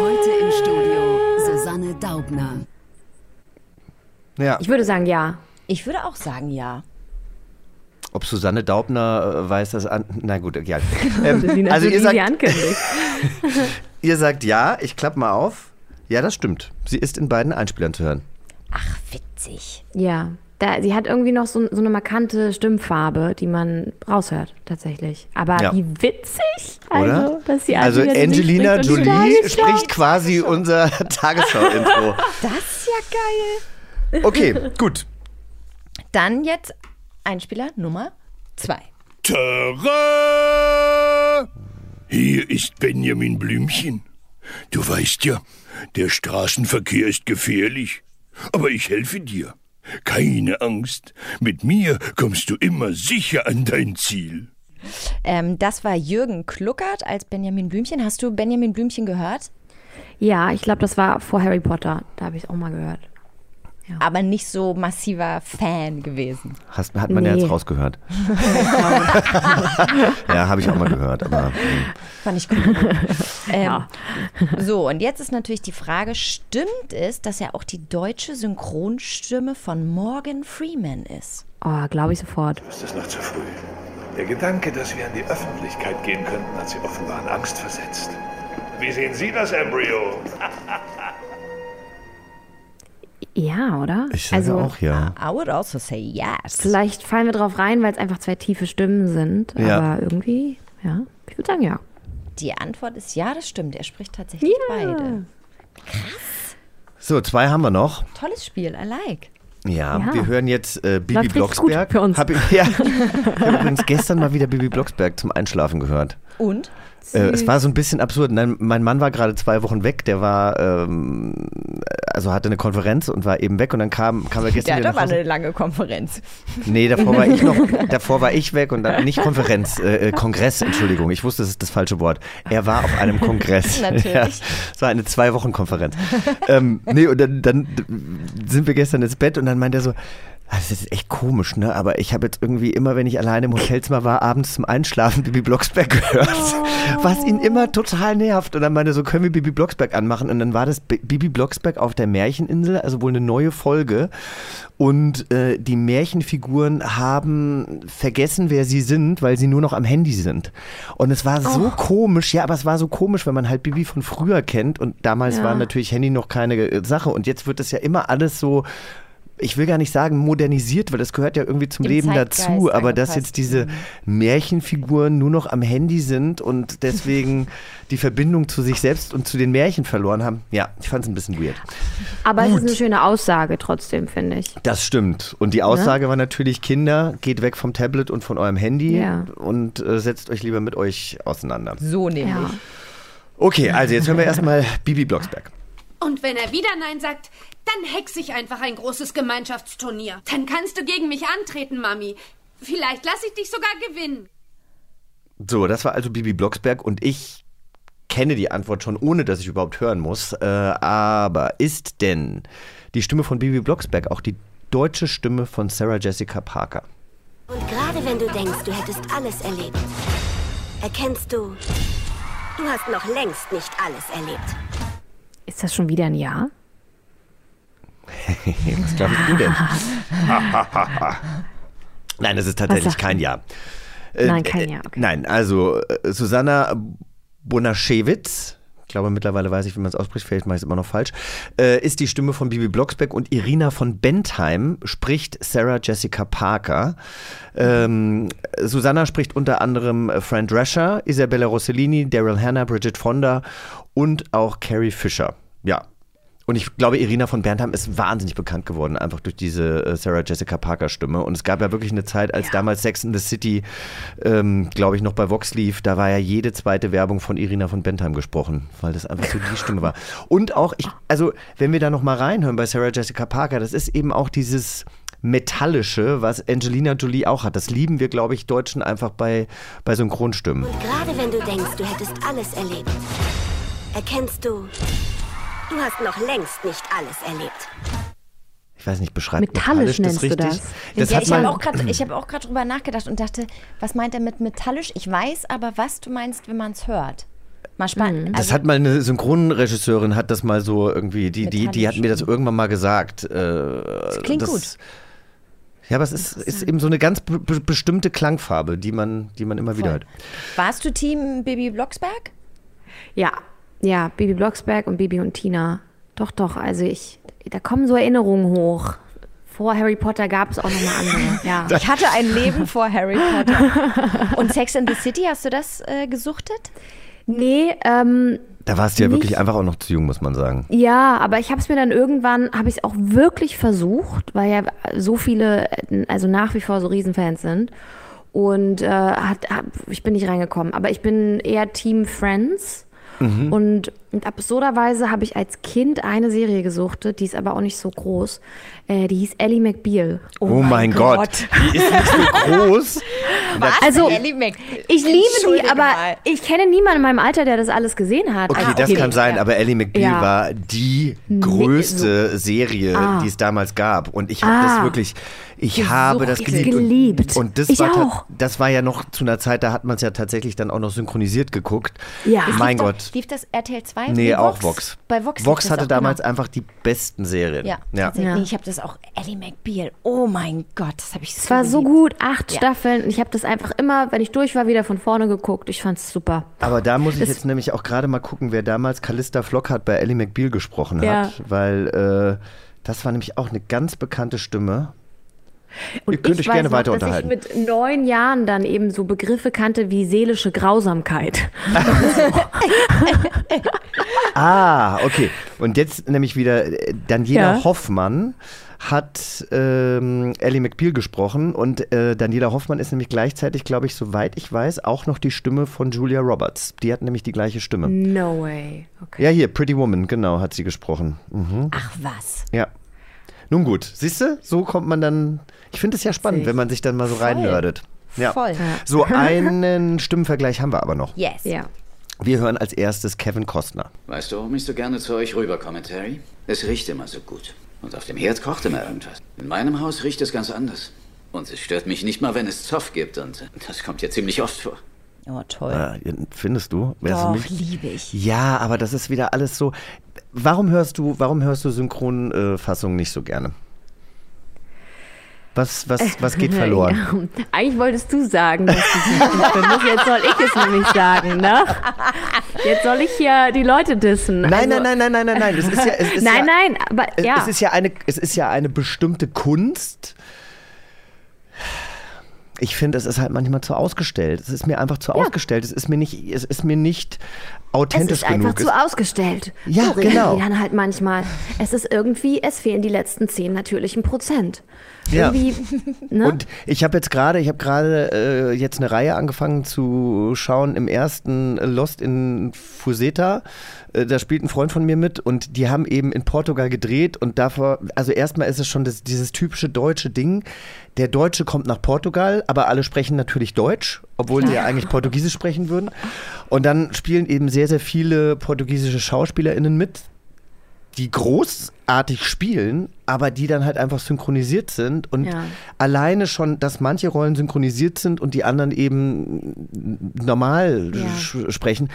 Heute im Studio Susanne Daubner. Ja. Ich würde sagen ja. Ich würde auch sagen ja. Ob Susanne Daubner äh, weiß das an. Na gut, egal. Ähm, also ihr sagt, ankündigt. ihr sagt ja, ich klappe mal auf. Ja, das stimmt. Sie ist in beiden Einspielern zu hören. Ach, witzig. Ja, da, sie hat irgendwie noch so, so eine markante Stimmfarbe, die man raushört, tatsächlich. Aber Ja. wie witzig, Oder? also, dass sie Also Angelina spricht Jolie spricht quasi unser Tagesschau-Intro. Das ist ja geil. Okay, gut. Dann jetzt Einspieler Nummer zwei. Tara! Hier ist Benjamin Blümchen. Du weißt ja, der Straßenverkehr ist gefährlich. Aber ich helfe dir. Keine Angst. Mit mir kommst du immer sicher an dein Ziel. Ähm, das war Jürgen Kluckert als Benjamin Blümchen. Hast du Benjamin Blümchen gehört? Ja, ich glaube, das war vor Harry Potter. Da habe ich es auch mal gehört. Aber nicht so massiver Fan gewesen. Hast, hat man ja Nee. jetzt rausgehört. ja, habe ich auch mal gehört. Aber, hm. Fand ich cool. ähm, So, und jetzt ist natürlich die Frage, stimmt es, dass er auch die deutsche Synchronstimme von Morgan Freeman ist? Oh, glaube ich sofort. Ist es noch zu früh? Der Gedanke, dass wir an die Öffentlichkeit gehen könnten, hat sie offenbar in Angst versetzt. Wie sehen Sie das, Embryo? Ja, oder? ich sage also, auch ja. I would also say yes. Vielleicht fallen wir drauf rein, weil es einfach zwei tiefe Stimmen sind. Ja. Aber irgendwie, ja, ich würde sagen, ja. Die Antwort ist ja, das stimmt. Er spricht tatsächlich beide. So, zwei haben wir noch. Tolles Spiel, I like. Ja, Ja. wir hören jetzt äh, Bibi Läuft Blocksberg. gut für uns. Hab ich, ja, ich habe übrigens gestern mal wieder Bibi Blocksberg zum Einschlafen gehört. Und? Äh, es war so ein bisschen absurd. Nein, mein Mann war gerade zwei Wochen weg. Der war, ähm, also hatte eine Konferenz und war eben weg. Und dann kam, kam er gestern Ja, da war eine lange Konferenz. Nee, davor war ich noch, davor war ich weg und dann nicht Konferenz, äh, äh, Kongress, Entschuldigung, ich wusste, das ist das falsche Wort. Er war auf einem Kongress. Natürlich. Ja, es war eine Zwei-Wochen-Konferenz. ähm, nee, und dann, dann sind wir gestern ins Bett und dann meint er so, "Ah, das ist echt komisch, ne? Aber ich habe jetzt irgendwie immer, wenn ich alleine im Hotelzimmer war, abends zum Einschlafen Bibi Blocksberg gehört. Was ihn immer total nervt. Und dann meinte er so, können wir Bibi Blocksberg anmachen? Und dann war das Bibi Blocksberg auf der Märcheninsel, also wohl eine neue Folge. Und äh, die Märchenfiguren haben vergessen, wer sie sind, weil sie nur noch am Handy sind. Und es war so komisch, ja, aber es war so komisch, wenn man halt Bibi von früher kennt. Und damals Ja. war natürlich Handy noch keine äh, Sache. Und jetzt wird es ja immer alles so. Ich will gar nicht sagen modernisiert, weil das gehört ja irgendwie zum Dem Leben Zeitgeist dazu, aber dass jetzt diese Märchenfiguren nur noch am Handy sind und deswegen die Verbindung zu sich selbst und zu den Märchen verloren haben, ja, ich fand es ein bisschen weird. Aber es ist eine schöne Aussage trotzdem, finde ich. Das stimmt. Und die Aussage war natürlich, Kinder, geht weg vom Tablet und von eurem Handy Ja. und äh, setzt euch lieber mit euch auseinander. So nämlich. Ja. Okay, also jetzt hören wir erstmal Bibi Blocksberg. Und wenn er wieder Nein sagt, dann hex ich einfach ein großes Gemeinschaftsturnier. Dann kannst du gegen mich antreten, Mami. Vielleicht lasse ich dich sogar gewinnen. So, das war also Bibi Blocksberg und ich kenne die Antwort schon, ohne dass ich überhaupt hören muss. Äh, aber ist denn die Stimme von Bibi Blocksberg auch die deutsche Stimme von Sarah Jessica Parker? Und gerade wenn du denkst, du hättest alles erlebt, erkennst du, du hast noch längst nicht alles erlebt. Ist das schon wieder ein Ja? Was glaubst du denn? Nein, das ist tatsächlich kein Ja. Äh, Nein, kein äh, Ja, okay. Nein, also äh, Susanna Bonaschewitz, ich glaube mittlerweile weiß ich, wie man es ausspricht, vielleicht mache ich es immer noch falsch, äh, ist die Stimme von Bibi Blocksberg und Irina von Bentheim spricht Sarah Jessica Parker. Ähm, Susanna spricht unter anderem Fran Drescher, Isabella Rossellini, Daryl Hannah, Bridget Fonda und auch Carrie Fisher. Ja, und ich glaube, Irina von Bernheim ist wahnsinnig bekannt geworden, einfach durch diese äh, Sarah Jessica Parker Stimme. Und es gab ja wirklich eine Zeit, als damals Sex in the City, ähm, glaube ich, noch bei Vox lief, da war ja jede zweite Werbung von Irina von Bentheim gesprochen, weil das einfach so die Stimme war. Und auch, ich, also, wenn wir da noch mal reinhören bei Sarah Jessica Parker, das ist eben auch dieses Metallische, was Angelina Jolie auch hat. Das lieben wir, glaube ich, Deutschen einfach bei, bei Synchronstimmen. Und gerade wenn du denkst, du hättest alles erlebt, erkennst du, du hast noch längst nicht alles erlebt. Ich weiß nicht, beschreibt Metallisch metallisch nennst du richtig? das? ja, hat ich habe auch gerade hab drüber nachgedacht und dachte, was meint er mit metallisch? Ich weiß aber, was du meinst, wenn man es hört. Mal spannend. Das Also, hat mal eine Synchronregisseurin hat das mal so irgendwie, die, die, die hat mir das irgendwann mal gesagt. Äh, das klingt gut. Ja, aber es ist, ist eben so eine ganz be be- bestimmte Klangfarbe, die man, die man immer wieder hört. Warst du Team Bibi Blocksberg? Ja, ja, Bibi Blocksberg und Bibi und Tina. Doch, doch, also ich, da kommen so Erinnerungen hoch. Vor Harry Potter gab es auch noch mal andere. Ja. Ich hatte ein Leben vor Harry Potter. Und Sex in the City, hast du das äh, gesuchtet? Nee, ähm, Da warst du ja Nicht- wirklich einfach auch noch zu jung, muss man sagen. Ja, aber ich habe es mir dann irgendwann, habe ich es auch wirklich versucht, weil ja so viele, äh, also nach wie vor so Riesenfans sind. Und äh, hat, hab, ich bin nicht reingekommen. Aber ich bin eher Team Friends. Mhm. Und, und absurderweise habe ich als Kind eine Serie gesuchtet, die ist aber auch nicht so groß. Äh, die hieß Ellie McBeal. Oh, mein Gott. Die ist nicht so groß. Was? Also, Ellie Mac Ich liebe die, aber mal. ich kenne niemanden in meinem Alter, der das alles gesehen hat. Okay, Also, das kann sein, aber Ellie McBeal Ja. war die größte Serie, Ah. die es damals gab. Und ich habe Ah. das wirklich, ich Gesuchtet. habe das geliebt. Geliebt. Und, und das, Ich war auch. das war ja noch zu einer Zeit, da hat man es ja tatsächlich dann auch noch synchronisiert geguckt. Ja. Es Mein lief Gott. Doch, lief das RTL 2? Nee, auch Vox. Bei Vox. Vox das hatte auch, damals genau. einfach die besten Serien. Ja, ja. Ja. Nee, ich habe das auch. Ellie McBeal. Oh mein Gott, das habe ich so Es war so geliebt. gut, acht Ja. Staffeln. Und ich habe das einfach immer, wenn ich durch war, wieder von vorne geguckt. Ich fand's super. Aber da muss ich Das- jetzt nämlich auch gerade mal gucken, wer damals Callista Flockhart bei Ellie McBeal gesprochen Ja. hat, weil äh, das war nämlich auch eine ganz bekannte Stimme. Und Ihr könnt ich euch gerne noch, weiter dass unterhalten. ich mit neun Jahren dann eben so Begriffe kannte wie seelische Grausamkeit. Ah, okay. Und jetzt nämlich wieder äh, Daniela Ja. Hoffmann hat ähm, Ellie McBeal gesprochen und äh, Daniela Hoffmann ist nämlich gleichzeitig, glaube ich, soweit ich weiß, auch noch die Stimme von Julia Roberts. Die hat nämlich die gleiche Stimme. No way. Okay. Ja, hier, Pretty Woman, genau, hat sie gesprochen. Mhm. Ach was. Ja. Nun gut, siehst du, so kommt man dann. Ich finde es ja spannend, wenn man sich dann mal so reinnördet. Ja. Voll. So, einen Stimmenvergleich haben wir aber noch. Yes. Ja. Wir hören als erstes Kevin Costner. Weißt du, warum ich so gerne zu euch rüberkomme, Terry? Es riecht immer so gut. Und auf dem Herd kocht immer irgendwas. In meinem Haus riecht es ganz anders. Und es stört mich nicht mal, wenn es Zoff gibt. Und das kommt ja ziemlich oft vor. Oh, toll. Äh, findest du? Doch, liebe ich. Ja, aber das ist wieder alles so. Warum hörst du, warum hörst du Synchronfassungen nicht so gerne? Was, was, was geht verloren? Ja. Eigentlich wolltest du sagen, dass du sie. Jetzt soll ich es nämlich sagen, ne? Jetzt soll ich hier die Leute dissen. Nein, Also- nein, nein, nein, nein, nein, nein. Es ist ja, es ist nein, ja, nein, aber ja. es ist ja eine, es ist ja eine bestimmte Kunst. Ich finde, es ist halt manchmal zu ausgestellt. Es ist mir einfach zu ausgestellt. Es ist mir nicht, es ist mir nicht es authentisch ist einfach genug. zu ausgestellt. Ja, so genau. die dann halt manchmal. Es ist irgendwie, es fehlen die letzten zehn natürlichen Prozent. Ja. Ne? Und ich habe jetzt gerade, ich habe gerade äh, jetzt eine Reihe angefangen zu schauen im ersten Lost in Fuseta. Äh, da spielt ein Freund von mir mit und die haben eben in Portugal gedreht und davor, also erstmal ist es schon das, dieses typische deutsche Ding. Der Deutsche kommt nach Portugal, aber alle sprechen natürlich Deutsch, obwohl sie ja eigentlich Portugiesisch sprechen würden. Und dann spielen eben sehr, sehr viele portugiesische SchauspielerInnen mit, die großartig spielen, aber die dann halt einfach synchronisiert sind und Ja. alleine schon, dass manche Rollen synchronisiert sind und die anderen eben normal Ja. sprechen,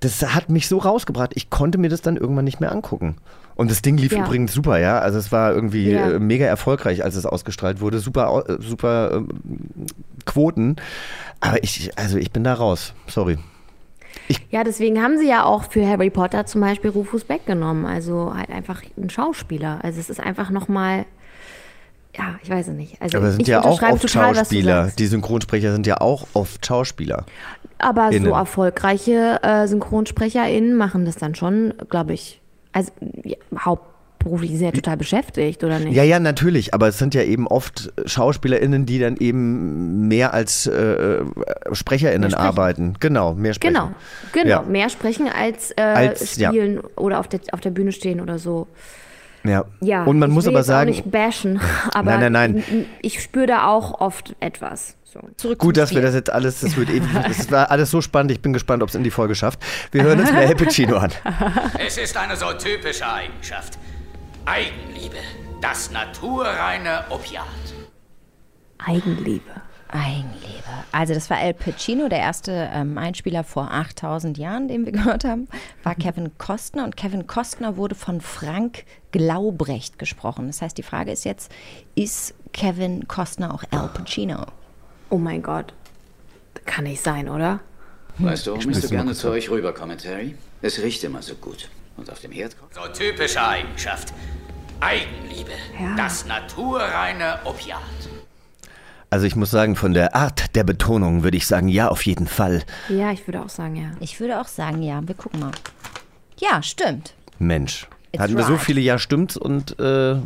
das hat mich so rausgebracht. Ich konnte mir das dann irgendwann nicht mehr angucken. Und das Ding lief Ja. übrigens super, ja. Also es war irgendwie Ja. äh, mega erfolgreich, als es ausgestrahlt wurde. Super, äh, super ähm, Quoten. Aber ich, also ich bin da raus. Sorry. Ja, deswegen haben sie ja auch für Harry Potter zum Beispiel Rufus Beck genommen. Also halt einfach ein Schauspieler. Also es ist einfach nochmal, ja, ich weiß es nicht. Also Aber es sind ich ja auch oft Schauspieler. Die Synchronsprecher sind ja auch oft Schauspieler. Aber Innen. so erfolgreiche äh, SynchronsprecherInnen machen das dann schon, glaube ich, also ja, hauptberuflich sind ja total beschäftigt, oder nicht? Ja, ja, natürlich, aber es sind ja eben oft SchauspielerInnen, die dann eben mehr als äh, SprecherInnen sprechen. arbeiten. Genau, mehr sprechen. Genau, genau. Ja. Mehr sprechen als, äh, Als- ja. spielen oder auf der, auf der Bühne stehen oder so. Ja. Ja, Und man ich muss will aber sagen, Auch nicht bashen, aber Nein, nein, nein. ich spüre da auch oft etwas. So. Zurück gut, dass wir Spiel. das jetzt alles, das wird eben, es war alles so spannend, ich bin gespannt, ob es in die Folge schafft. Wir hören uns mal Al Pacino an. Es ist eine so typische Eigenschaft. Eigenliebe. Das naturreine Opiat. Eigenliebe. Eigenliebe. Also das war Al Pacino, der erste ähm, Einspieler vor 8000 Jahren, den wir gehört haben, war Kevin Costner. Und Kevin Costner wurde von Frank Glaubrecht gesprochen. Das heißt, die Frage ist jetzt, ist Kevin Costner auch Al Pacino? Oh mein Gott. Kann nicht sein, oder? Weißt du, warum ich so gerne zu euch rüberkomme, Terry? Es riecht immer so gut. Und auf dem Herd kocht So typische Eigenschaft. Eigenliebe. Das naturreine Opiat. Also ich muss sagen, von der Art der Betonung würde ich sagen, ja, auf jeden Fall. Ja, ich würde auch sagen, ja. Ich würde auch sagen, ja. Wir gucken mal. Ja, stimmt. Mensch. It's Hatten wir so right. viele Ja stimmt's und äh,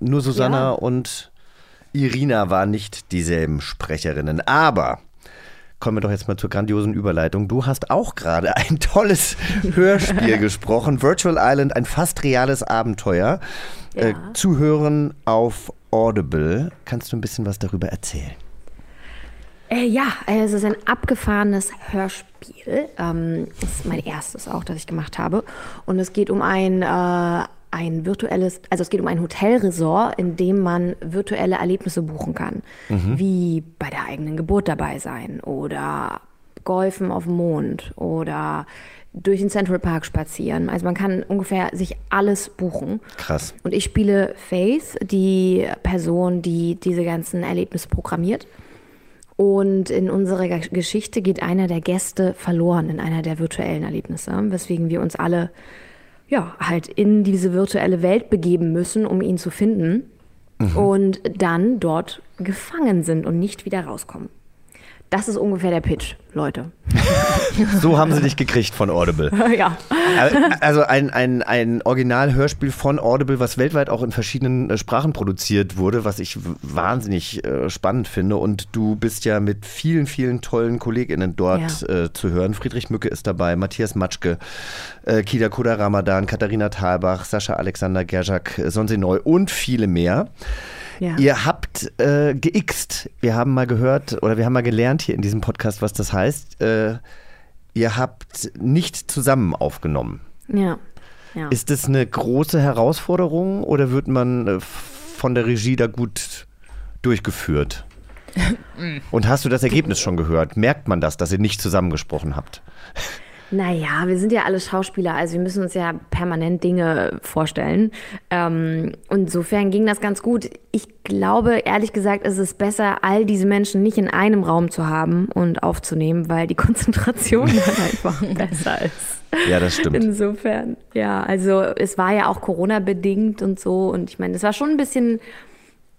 nur Susanna Ja. und Irina waren nicht dieselben Sprecherinnen. Aber kommen wir doch jetzt mal zur grandiosen Überleitung. Du hast auch gerade ein tolles Hörspiel gesprochen. Virtual Island, ein fast reales Abenteuer. Äh, zu hören auf Audible. Kannst du ein bisschen was darüber erzählen? Äh, ja, es ist ein abgefahrenes Hörspiel. Ähm, das ist mein erstes auch, das ich gemacht habe. Und es geht um ein, äh, ein virtuelles, also es geht um ein Hotelresort, in dem man virtuelle Erlebnisse buchen kann. Mhm. Wie bei der eigenen Geburt dabei sein oder Golfen auf dem Mond oder durch den Central Park spazieren. Also man kann ungefähr sich alles buchen. Krass. Und ich spiele Faith, die Person, die diese ganzen Erlebnisse programmiert. Und in unserer Ge- Geschichte geht einer der Gäste verloren in einer der virtuellen Erlebnisse, weswegen wir uns alle ja halt in diese virtuelle Welt begeben müssen, um ihn zu finden und dann dort gefangen sind und nicht wieder rauskommen. Das ist ungefähr der Pitch, Leute. So haben sie dich gekriegt von Audible. ja. Also ein, ein, ein Original-Hörspiel von Audible, was weltweit auch in verschiedenen äh, Sprachen produziert wurde, was ich wahnsinnig äh, spannend finde. Und du bist ja mit vielen, vielen tollen KollegInnen dort äh, zu hören. Friedrich Mücke ist dabei, Matthias Matschke, äh, Kida Koda Ramadan, Katharina Thalbach, Sascha Alexander Gerjak, äh, Sonse Neu und viele mehr. Ja. Ihr habt äh, geixt. Wir haben mal gehört oder wir haben mal gelernt hier in diesem Podcast, was das heißt. Äh, ihr habt nicht zusammen aufgenommen. Ja. ja. Ist das eine große Herausforderung oder wird man äh, von der Regie da gut durchgeführt? Und hast du das Ergebnis schon gehört? Merkt man das, dass ihr nicht zusammengesprochen habt? Naja, wir sind ja alle Schauspieler, also wir müssen uns ja permanent Dinge vorstellen. Ähm, insofern ging das ganz gut. Ich glaube, ehrlich gesagt, ist es besser, all diese Menschen nicht in einem Raum zu haben und aufzunehmen, weil die Konzentration dann einfach besser ist. Ja, das stimmt. Insofern, ja, also es war ja auch Corona-bedingt und so. Und ich meine, es war schon ein bisschen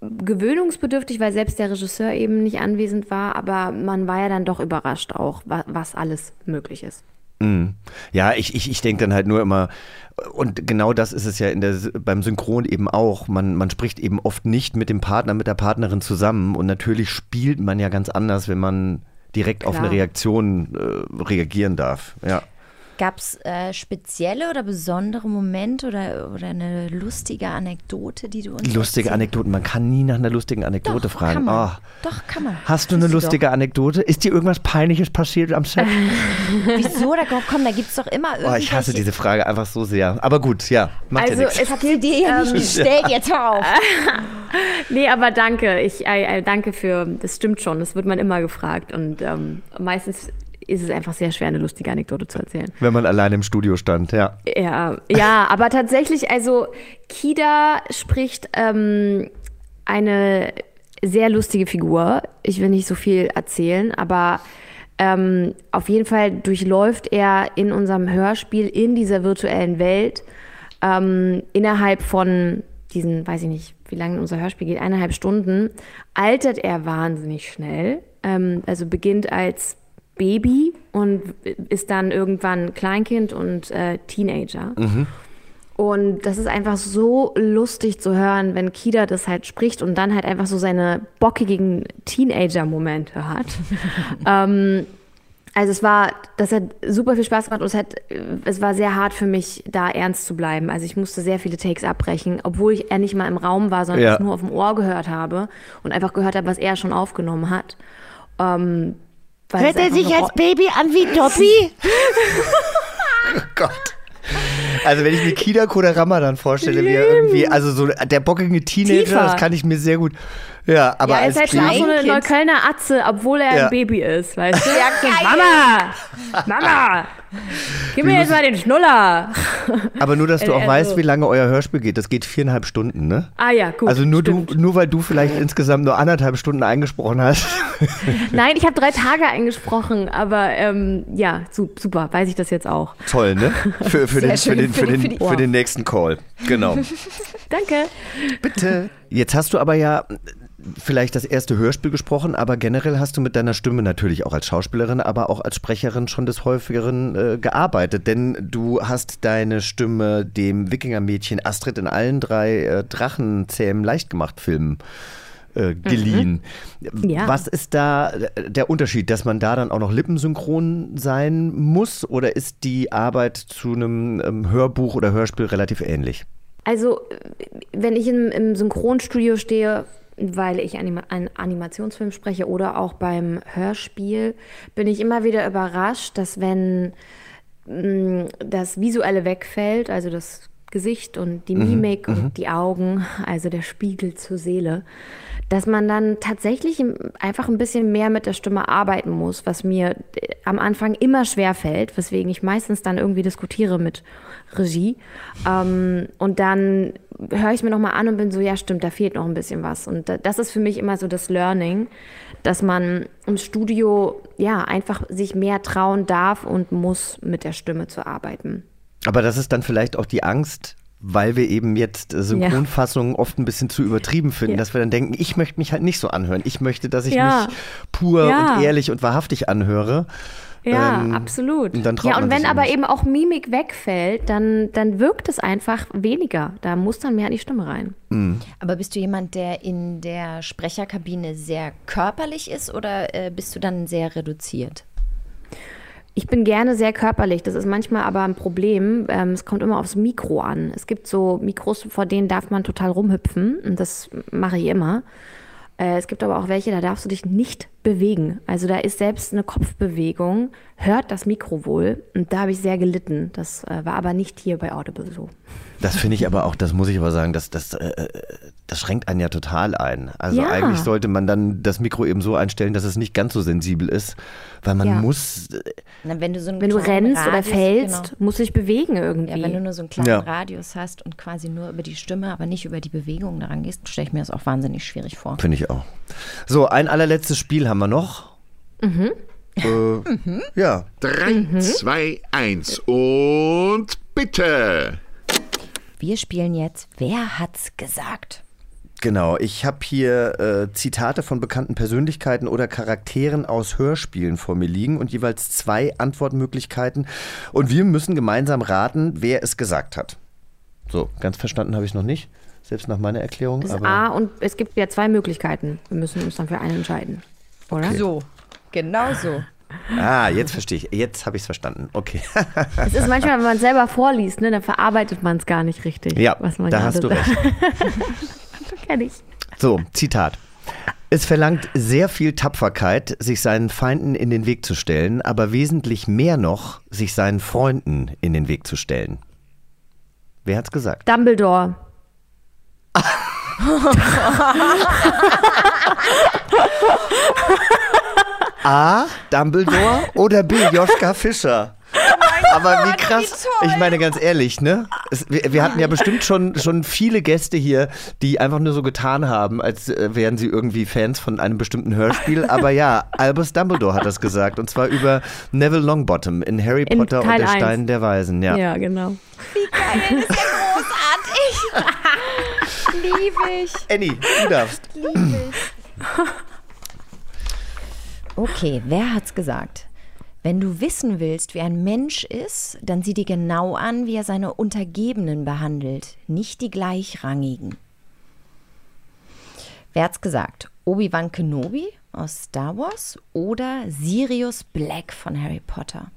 gewöhnungsbedürftig, weil selbst der Regisseur eben nicht anwesend war, aber man war ja dann doch überrascht auch, wa- was alles möglich ist. Mhm. Ja, ich, ich, ich denke dann halt nur immer, und genau das ist es ja in der, beim Synchron eben auch. Man, man spricht eben oft nicht mit dem Partner, mit der Partnerin zusammen. Und natürlich spielt man ja ganz anders, wenn man direkt auf Klar. eine Reaktion äh, reagieren darf. Ja. Gab es äh, spezielle oder besondere Momente oder, oder eine lustige Anekdote, die du uns Lustige Anekdoten. Man kann nie nach einer lustigen Anekdote fragen. Kann man. Oh, Doch, kann man. hast du eine lustige Anekdote? Ist dir irgendwas Peinliches passiert am Set? Doch. Wieso? Da, komm, da gibt es doch immer Oh, irgendwelche... ich hasse diese Frage einfach so sehr. Aber gut, ja, macht Also, ja es hat dir ja nicht gestellt, jetzt hör auf. nee, aber danke. Ich äh, äh, danke für, das stimmt schon, das wird man immer gefragt. Und ähm, meistens ist es einfach sehr schwer, eine lustige Anekdote zu erzählen. Wenn man allein im Studio stand, ja. Ja, ja, aber tatsächlich, also Kida spricht ähm, eine sehr lustige Figur. Ich will nicht so viel erzählen, aber ähm, auf jeden Fall durchläuft er in unserem Hörspiel in dieser virtuellen Welt ähm, innerhalb von diesen, weiß ich nicht, wie lange unser Hörspiel geht, eineinhalb Stunden, altert er wahnsinnig schnell. Ähm, also beginnt als Baby und ist dann irgendwann Kleinkind und äh, Teenager. Und das ist einfach so lustig zu hören, wenn Kida das halt spricht und dann halt einfach so seine bockigen Teenager-Momente hat. ähm, also es war, das hat super viel Spaß gemacht und es hat, es war sehr hart für mich, da ernst zu bleiben. Also ich musste sehr viele Takes abbrechen, obwohl ich er nicht mal im Raum war, sondern Ja. es nur auf dem Ohr gehört habe und einfach gehört habe, was er schon aufgenommen hat. Ähm, Hört er sich als Baby an wie Dobby? Oh Gott. Also wenn ich mir Kida Kodarama dann vorstelle, wie er irgendwie, also so der bockige Teenager, Tiefer. das kann ich mir sehr gut. Ja, aber ja, er als ist halt schon auch so eine Neuköllner Atze, obwohl er Ja. ein Baby ist, weißt du? Ja. Mama! Mama! Gib mir jetzt mal den Schnuller! Aber nur, dass du Äh, auch äh, weißt, wie lange euer Hörspiel geht. Das geht viereinhalb Stunden, ne? Ah ja, gut. also nur stimmt. du, nur weil du vielleicht insgesamt nur anderthalb Stunden eingesprochen hast. Nein, ich habe drei Tage eingesprochen, aber ähm, ja, su super, weiß ich das jetzt auch. Toll, ne? Für, für, Sehr den, für, schön. den, für, Für die- den, für die- für den nächsten Call. Genau. Danke. Bitte. Jetzt hast du aber ja vielleicht das erste Hörspiel gesprochen, aber generell hast du mit deiner Stimme natürlich auch als Schauspielerin, aber auch als Sprecherin schon des häufigeren äh, gearbeitet, denn du hast deine Stimme dem Wikingermädchen Astrid in allen drei äh, Drachenzähmen leichtgemacht Filmen äh, geliehen. Ja. Was ist da äh, der Unterschied, dass man da dann auch noch lippensynchron sein muss oder ist die Arbeit zu einem ähm, Hörbuch oder Hörspiel relativ ähnlich? Also, wenn ich im, im Synchronstudio stehe, weil ich anima einen Animationsfilm spreche oder auch beim Hörspiel, bin ich immer wieder überrascht, dass wenn mh, das Visuelle wegfällt, also das Gesicht und die Mhm, Mimik mhm. und die Augen, also der Spiegel zur Seele, dass man dann tatsächlich einfach ein bisschen mehr mit der Stimme arbeiten muss, was mir äh, am Anfang immer schwer fällt, weswegen ich meistens dann irgendwie diskutiere mit Regie. Ähm, und dann höre ich mir nochmal an und bin so, ja stimmt, da fehlt noch ein bisschen was. Und da- das ist für mich immer so das Learning, dass man im Studio ja einfach sich mehr trauen darf und muss, mit der Stimme zu arbeiten. Aber das ist dann vielleicht auch die Angst, weil wir eben jetzt äh, Synchronfassungen oft ein bisschen zu übertrieben finden, Ja. dass wir dann denken, ich möchte mich halt nicht so anhören. Ich möchte, dass ich Ja. mich pur Ja. und ehrlich und wahrhaftig anhöre. Ja, Ähm, absolut. Und ja, und wenn aber nicht. eben auch Mimik wegfällt, dann, dann wirkt es einfach weniger. Da muss dann mehr in die Stimme rein. Mhm. Aber bist du jemand, der in der Sprecherkabine sehr körperlich ist oder äh, bist du dann sehr reduziert? Ich bin gerne sehr körperlich. Das ist manchmal aber ein Problem. Ähm, es kommt immer aufs Mikro an. Es gibt so Mikros, vor denen darf man total rumhüpfen. Und das mache ich immer. Äh, es gibt aber auch welche, da darfst du dich nicht bewegen. Also da ist selbst eine Kopfbewegung, hört das Mikro wohl. Und da habe ich sehr gelitten. Das äh, war aber nicht hier bei Audible so. Das finde ich aber auch, das muss ich aber sagen, das, das, äh, das schränkt einen ja total ein. Also Ja. eigentlich sollte man dann das Mikro eben so einstellen, dass es nicht ganz so sensibel ist, weil man Ja. muss, Na, wenn du so einen Wenn du rennst oder Radius- fällst, genau. musst du dich bewegen irgendwie. Ja, wenn du nur so einen kleinen Ja. Radius hast und quasi nur über die Stimme, aber nicht über die Bewegung daran gehst, stelle ich mir das auch wahnsinnig schwierig vor. finde ich auch. So, ein allerletztes Spiel haben wir noch. Mhm. Äh, Ja. 3, 2, 1 und bitte. Wir spielen jetzt Wer hat's gesagt? Genau, ich habe hier äh, Zitate von bekannten Persönlichkeiten oder Charakteren aus Hörspielen vor mir liegen und jeweils zwei Antwortmöglichkeiten. Und wir müssen gemeinsam raten, wer es gesagt hat. So, ganz verstanden habe ich noch nicht, selbst nach meiner Erklärung. Das ist aber A und es gibt ja zwei Möglichkeiten. Wir müssen uns dann für eine entscheiden. Oder? So, genau so. Ah, jetzt verstehe ich. Jetzt habe ich es verstanden. Okay. Es ist manchmal, wenn man es selber vorliest, ne, dann verarbeitet man es gar nicht richtig. Ja, was man da hast du sagt. recht. Kenn ich. So, Zitat. Es verlangt sehr viel Tapferkeit, sich seinen Feinden in den Weg zu stellen, aber wesentlich mehr noch, sich seinen Freunden in den Weg zu stellen. Wer hat's gesagt? Dumbledore. A. Dumbledore oder B. Joschka Fischer? Aber wie krass. Ich meine ganz ehrlich, ne? Es, wir, wir hatten ja bestimmt schon, schon viele Gäste hier, die einfach nur so getan haben, als äh, wären sie irgendwie Fans von einem bestimmten Hörspiel. Aber ja, Albus Dumbledore hat das gesagt. Und zwar über Neville Longbottom in Harry In Potter und Teil der eins. Stein der Weisen. Ja. Ja, genau. Wie geil, das ist ja großartig. Liebe ich. Annie, du darfst. Liebe ich. Okay, wer hat's gesagt? Wenn du wissen willst, wie ein Mensch ist, dann sieh dir genau an, wie er seine Untergebenen behandelt, nicht die Gleichrangigen. Wer hat's gesagt? Obi-Wan Kenobi aus Star Wars oder Sirius Black von Harry Potter?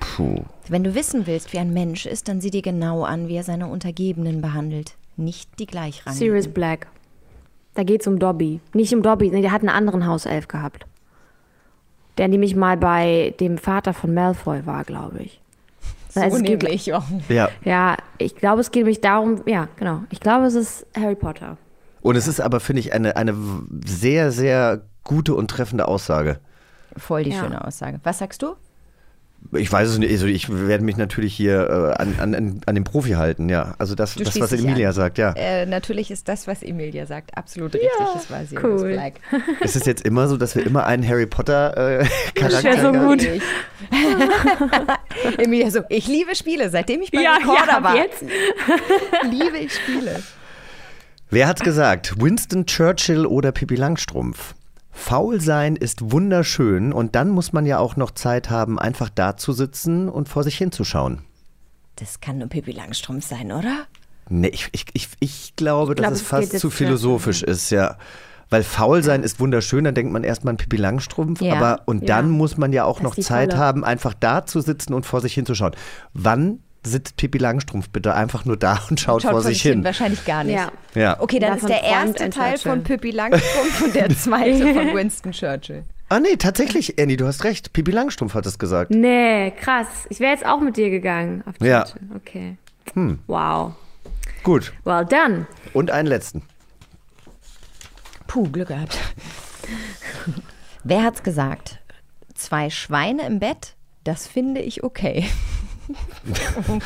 Puh. Wenn du wissen willst, wie ein Mensch ist, dann sieh dir genau an, wie er seine Untergebenen behandelt, nicht die Gleichrangigen. Sirius Black. Da geht's um Dobby. Nicht um Dobby, nee, der hat einen anderen Hauself gehabt. Der nämlich mal bei dem Vater von Malfoy war, glaube ich. So Also es geht- nämlich, ja. Ja. Ja, ich glaube, es geht nämlich darum, ja, genau. Ich glaube, es ist Harry Potter. Und es ist aber, finde ich, eine, eine sehr, sehr gute und treffende Aussage. Voll die Ja. schöne Aussage. Was sagst du? Ich weiß es nicht, also ich werde mich natürlich hier äh, an, an, an den Profi halten, ja. Also das, Du das was Emilia an. sagt, ja. Äh, natürlich ist das, was Emilia sagt, absolut richtig. Es war Sirius cool. Black. Ist es jetzt immer so, dass wir immer einen Harry Potter äh, Charakter wär so haben? gut. Emilia so, ich liebe Spiele, seitdem ich bei Ja, Recorder ja, war. jetzt. liebe ich Spiele. Wer hat's gesagt? Winston Churchill oder Pippi Langstrumpf? Faul sein ist wunderschön und dann muss man ja auch noch Zeit haben, einfach da zu sitzen und vor sich hinzuschauen. Das kann nur Pippi Langstrumpf sein, oder? Nee, ich, ich, ich, ich glaube, Ich dass es fast zu philosophisch ist, ja. Weil faul sein ist wunderschön, dann denkt man erstmal an Pippi Langstrumpf, Ja, aber und dann ja. muss man ja auch Das noch Zeit Falle. haben, einfach da zu sitzen und vor sich hinzuschauen. Wann sitzt Pippi Langstrumpf bitte einfach nur da und schaut, vor sich hin? Wahrscheinlich gar nicht. Ja. Ja. Okay, dann Davon ist der erste Teil von Pippi Langstrumpf und der zweite von Winston Churchill. Ah nee, tatsächlich, Annie, du hast recht. Pippi Langstrumpf hat es gesagt. Nee, krass. Ich wäre jetzt auch mit dir gegangen. Auf Ja. Okay. Hm. Wow. Gut. Well done. Und einen letzten. Puh, Glück gehabt. Wer hat's gesagt? Zwei Schweine im Bett? Das finde ich okay.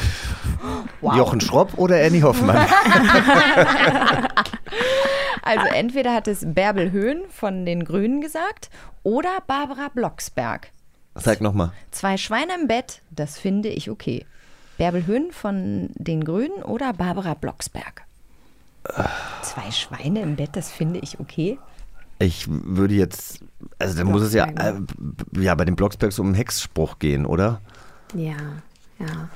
Wow. Jochen Schropp oder Annie Hoffmann? Also entweder hat es Bärbel Höhn von den Grünen gesagt oder Barbara Blocksberg. Sag nochmal. Zwei Schweine im Bett, das finde ich okay. Bärbel Höhn von den Grünen oder Barbara Blocksberg? Zwei Schweine im Bett, das finde ich okay. Ich würde jetzt, also dann muss es ja, äh, ja bei den Blocksbergs um einen Hexspruch gehen, oder? Ja, ja.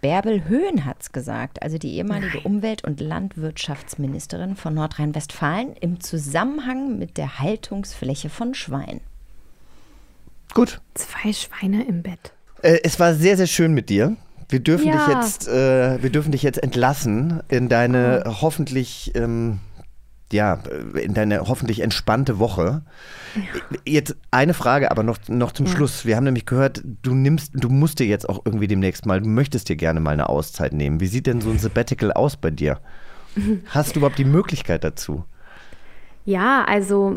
Bärbel Höhn hat's gesagt, also die ehemalige Umwelt- und Landwirtschaftsministerin von Nordrhein-Westfalen im Zusammenhang mit der Haltungsfläche von Schweinen. Gut. Zwei Schweine im Bett. Äh, es war sehr, sehr schön mit dir. Wir dürfen Ja. dich jetzt, äh, wir dürfen dich jetzt entlassen in deine hoffentlich, ähm, ja, in deine hoffentlich entspannte Woche. Jetzt eine Frage, aber noch, noch zum Ja. Schluss. Wir haben nämlich gehört, du nimmst, du musst dir jetzt auch irgendwie demnächst mal, du möchtest dir gerne mal eine Auszeit nehmen. Wie sieht denn so ein Sabbatical aus bei dir? Hast du überhaupt die Möglichkeit dazu? Ja, also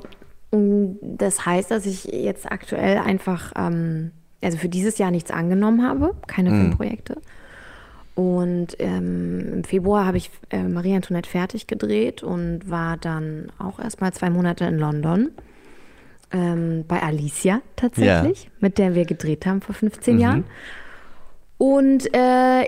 mm, das heißt, dass ich jetzt aktuell einfach, ähm, also für dieses Jahr nichts angenommen habe, keine Mhm. Filmprojekte. Und ähm, im Februar habe ich äh, Marie Antoinette fertig gedreht und war dann auch erstmal zwei Monate in London. Ähm, bei Alicia tatsächlich, mit der wir gedreht haben vor 15 Mhm. Jahren. Und äh,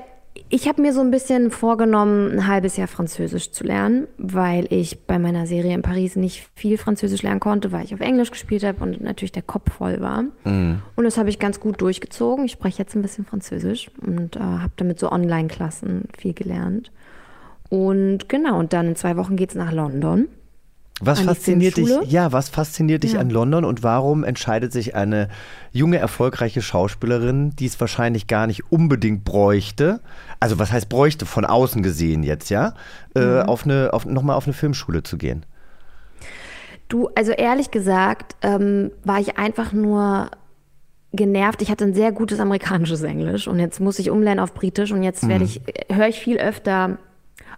ich habe mir so ein bisschen vorgenommen, ein halbes Jahr Französisch zu lernen, weil ich bei meiner Serie in Paris nicht viel Französisch lernen konnte, weil ich auf Englisch gespielt habe und natürlich der Kopf voll war. Mhm. Und das habe ich ganz gut durchgezogen. Ich spreche jetzt ein bisschen Französisch und äh, habe damit so Online-Klassen viel gelernt. Und genau, und dann in zwei Wochen geht es nach London. Was fasziniert dich? Ja, was fasziniert dich Ja. an London und warum entscheidet sich eine junge erfolgreiche Schauspielerin, die es wahrscheinlich gar nicht unbedingt bräuchte, also was heißt bräuchte von außen gesehen jetzt, ja, äh, Mhm. auf eine auf nochmal auf eine Filmschule zu gehen? Du, also ehrlich gesagt, ähm, war ich einfach nur genervt. Ich hatte ein sehr gutes amerikanisches Englisch und jetzt muss ich umlernen auf Britisch und jetzt werde Mhm. ich, äh, höre ich viel öfter,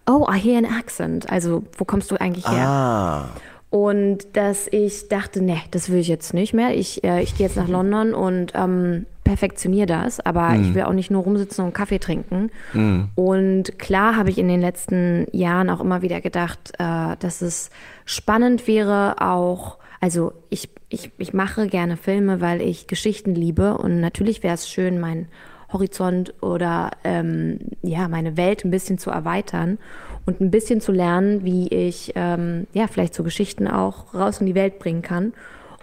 oh, I hear an accent. Also, wo kommst du eigentlich her? Ah. Und dass ich dachte, nee, das will ich jetzt nicht mehr. Ich, äh, ich gehe jetzt nach London und ähm, perfektioniere das. Aber Mhm. ich will auch nicht nur rumsitzen und Kaffee trinken. Mhm. Und klar habe ich in den letzten Jahren auch immer wieder gedacht, äh, dass es spannend wäre, auch, also ich, ich, ich mache gerne Filme, weil ich Geschichten liebe. Und natürlich wäre es schön, meinen Horizont oder ähm, ja, meine Welt ein bisschen zu erweitern und ein bisschen zu lernen, wie ich ähm, ja vielleicht so Geschichten auch raus in die Welt bringen kann.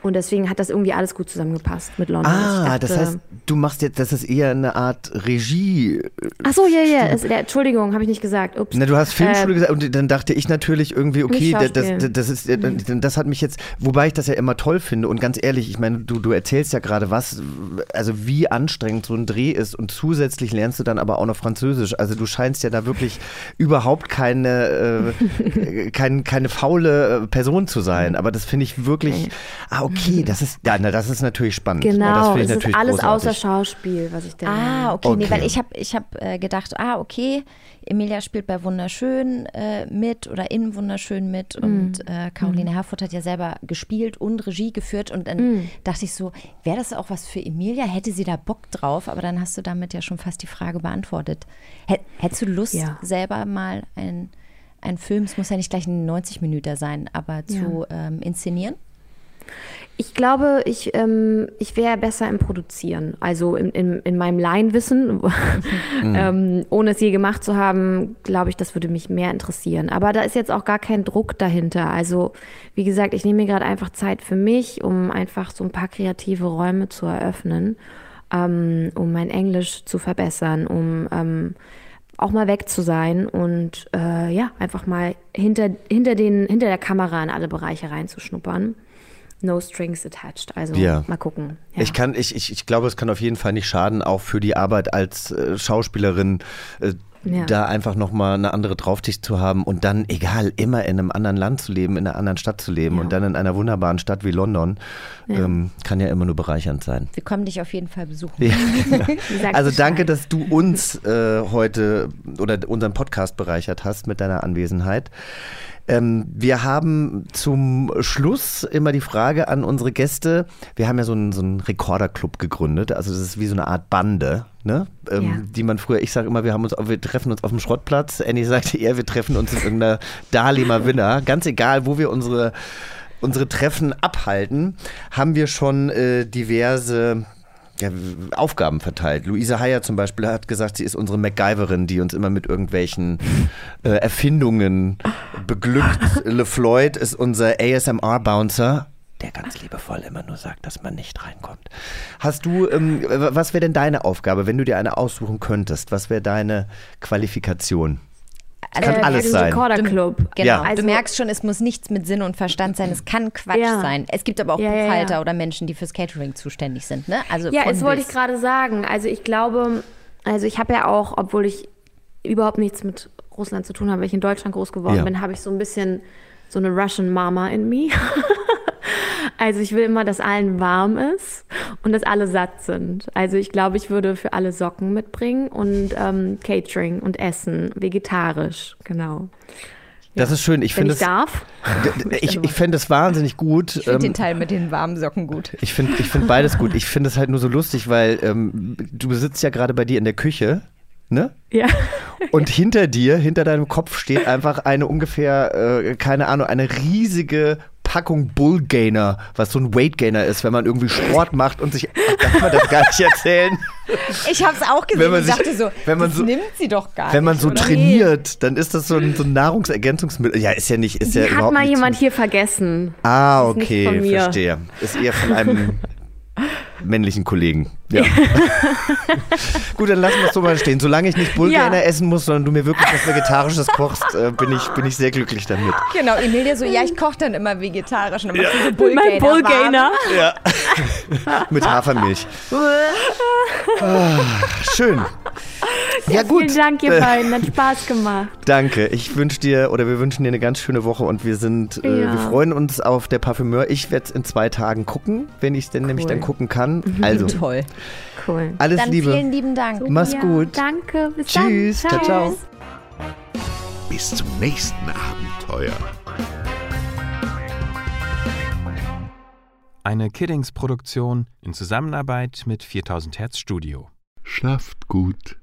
Und deswegen hat das irgendwie alles gut zusammengepasst mit London. Ah, dachte- das heißt, du machst jetzt, das ist eher eine Art Regie. äh, Ach so, ja, ja. Es, ja Entschuldigung, habe ich nicht gesagt. Ups. Na, du hast Filmschule Ähm, gesagt und dann dachte ich natürlich irgendwie, okay, das, das, das, ist, äh, das hat mich jetzt, wobei ich das ja immer toll finde und ganz ehrlich, ich meine, du, du erzählst ja gerade was, also wie anstrengend so ein Dreh ist und zusätzlich lernst du dann aber auch noch Französisch. Also du scheinst ja da wirklich überhaupt keine, äh, kein, keine faule äh, Person zu sein, aber das finde ich wirklich, ah, okay, das ist, ja, na, das ist natürlich spannend. Ja, das Genau, ich es ist alles großartig. außer Schauspiel, was ich da. Ah, okay, nee, Okay. weil ich habe ich hab, äh, gedacht, ah, okay, Emilia spielt bei Wunderschön äh, mit oder in Wunderschön mit und Mm. äh, Caroline Mhm. Herfurth hat ja selber gespielt und Regie geführt und dann Mm. dachte ich so, wäre das auch was für Emilia? Hätte sie da Bock drauf? Aber dann hast du damit ja schon fast die Frage beantwortet. Hät, hättest du Lust, Ja. selber mal ein, ein Film, es muss ja nicht gleich ein 90-Minüter sein, aber zu ähm, inszenieren? Ich glaube, ich, ähm, ich wäre besser im Produzieren. Also in, in, in meinem Laienwissen, ähm, ohne es je gemacht zu haben, glaube ich, das würde mich mehr interessieren. Aber da ist jetzt auch gar kein Druck dahinter. Also, wie gesagt, ich nehme mir gerade einfach Zeit für mich, um einfach so ein paar kreative Räume zu eröffnen, ähm, um mein Englisch zu verbessern, um ähm, auch mal weg zu sein und äh, ja, einfach mal hinter, hinter, den, hinter der Kamera in alle Bereiche reinzuschnuppern. No strings attached. Also Ja. mal gucken. Ja. Ich kann, ich, ich, ich glaube, es kann auf jeden Fall nicht schaden, auch für die Arbeit als äh, Schauspielerin, äh, Ja. da einfach nochmal eine andere Draufsicht zu haben und dann, egal, immer in einem anderen Land zu leben, in einer anderen Stadt zu leben und dann in einer wunderbaren Stadt wie London, Ja. ähm, kann ja immer nur bereichernd sein. Wir kommen dich auf jeden Fall besuchen. Ja. Also danke, dass du uns äh, heute oder unseren Podcast bereichert hast mit deiner Anwesenheit. Ähm, wir haben zum Schluss immer die Frage an unsere Gäste. Wir haben ja so einen, so einen Rekorderclub gegründet. Also das ist wie so eine Art Bande, ne? ähm, Ja. die man früher, ich sage immer, wir, haben uns, wir treffen uns auf dem Schrottplatz. Annie sagte eher, wir treffen uns in irgendeiner Dahlemer Villa. Ganz egal, wo wir unsere, unsere Treffen abhalten, haben wir schon äh, diverse ja, Aufgaben verteilt. Luise Heyer zum Beispiel hat gesagt, sie ist unsere MacGyverin, die uns immer mit irgendwelchen äh, Erfindungen beglückt. LeFloid ist unser ASMR-Bouncer, der ganz liebevoll immer nur sagt, dass man nicht reinkommt. Hast du, ähm, was wäre denn deine Aufgabe, wenn du dir eine aussuchen könntest? Was wäre deine Qualifikation? Also, kann alles sein. Rekorderclub. Genau. Ja. du merkst schon, es muss nichts mit Sinn und Verstand sein. Es kann Quatsch Ja. sein. Es gibt aber auch Ja, Buchhalter ja. oder Menschen, die fürs Catering zuständig sind. Ne? Also Ja, das wollte ich gerade sagen. Also ich glaube, also ich habe ja auch, obwohl ich überhaupt nichts mit Russland zu tun habe, weil ich in Deutschland groß geworden Ja. bin, habe ich so ein bisschen so eine Russian Mama in mir. also ich will immer, dass allen warm ist und dass alle satt sind. Also ich glaube, ich würde für alle Socken mitbringen und ähm, Catering und Essen, vegetarisch, genau. Das ist schön. Ich Wenn finde ich es. darf. Ich, ich fände es wahnsinnig gut. Ich finde den ähm, Teil mit den warmen Socken gut. Ich finde ich find beides gut. Ich finde es halt nur so lustig, weil ähm, du sitzt ja gerade bei dir in der Küche, ne? Ja. Und hinter dir, hinter deinem Kopf steht einfach eine ungefähr, äh, keine Ahnung, eine riesige Packung Bullgainer, was so ein Weightgainer ist, wenn man irgendwie Sport macht und sich, ach, darf man das gar nicht erzählen? Ich habe es auch gesehen Wenn man und sich- dachte so, wenn man das so- nimmt sie doch gar Wenn man nicht. so trainiert, dann ist das so ein, so ein Nahrungsergänzungsmittel. Ja, ist ja nicht, ist ja hat überhaupt mal jemand hier vergessen. Ah, okay, verstehe. Ist eher von einem männlichen Kollegen. Ja. Gut, dann lassen wir es so mal stehen. Solange ich nicht Bulgariner Ja. essen muss, sondern du mir wirklich was Vegetarisches kochst, äh, bin, ich, bin ich sehr glücklich damit. Genau, Emilia so, ja, ich koche dann immer vegetarisch. Und dann du so Mein warm. Ja. Mit Hafermilch. Ah, schön. Ja, gut. Vielen Dank, ihr Äh, beiden. Hat Spaß gemacht. Danke. Ich wünsche dir oder wir wünschen dir eine ganz schöne Woche und wir sind, äh, Ja. wir freuen uns auf der Parfümeur. Ich werde es in zwei Tagen gucken, wenn ich es denn nämlich dann gucken kann. Also, Toll. Cool. alles Dann Liebe. vielen lieben Dank. Mach's Ja, gut. Danke. Bis Tschüss. dann. Ciao, ciao. Bis zum nächsten Abenteuer. Eine Kiddings-Produktion in Zusammenarbeit mit 4000 Hertz Studio. Schlaft gut.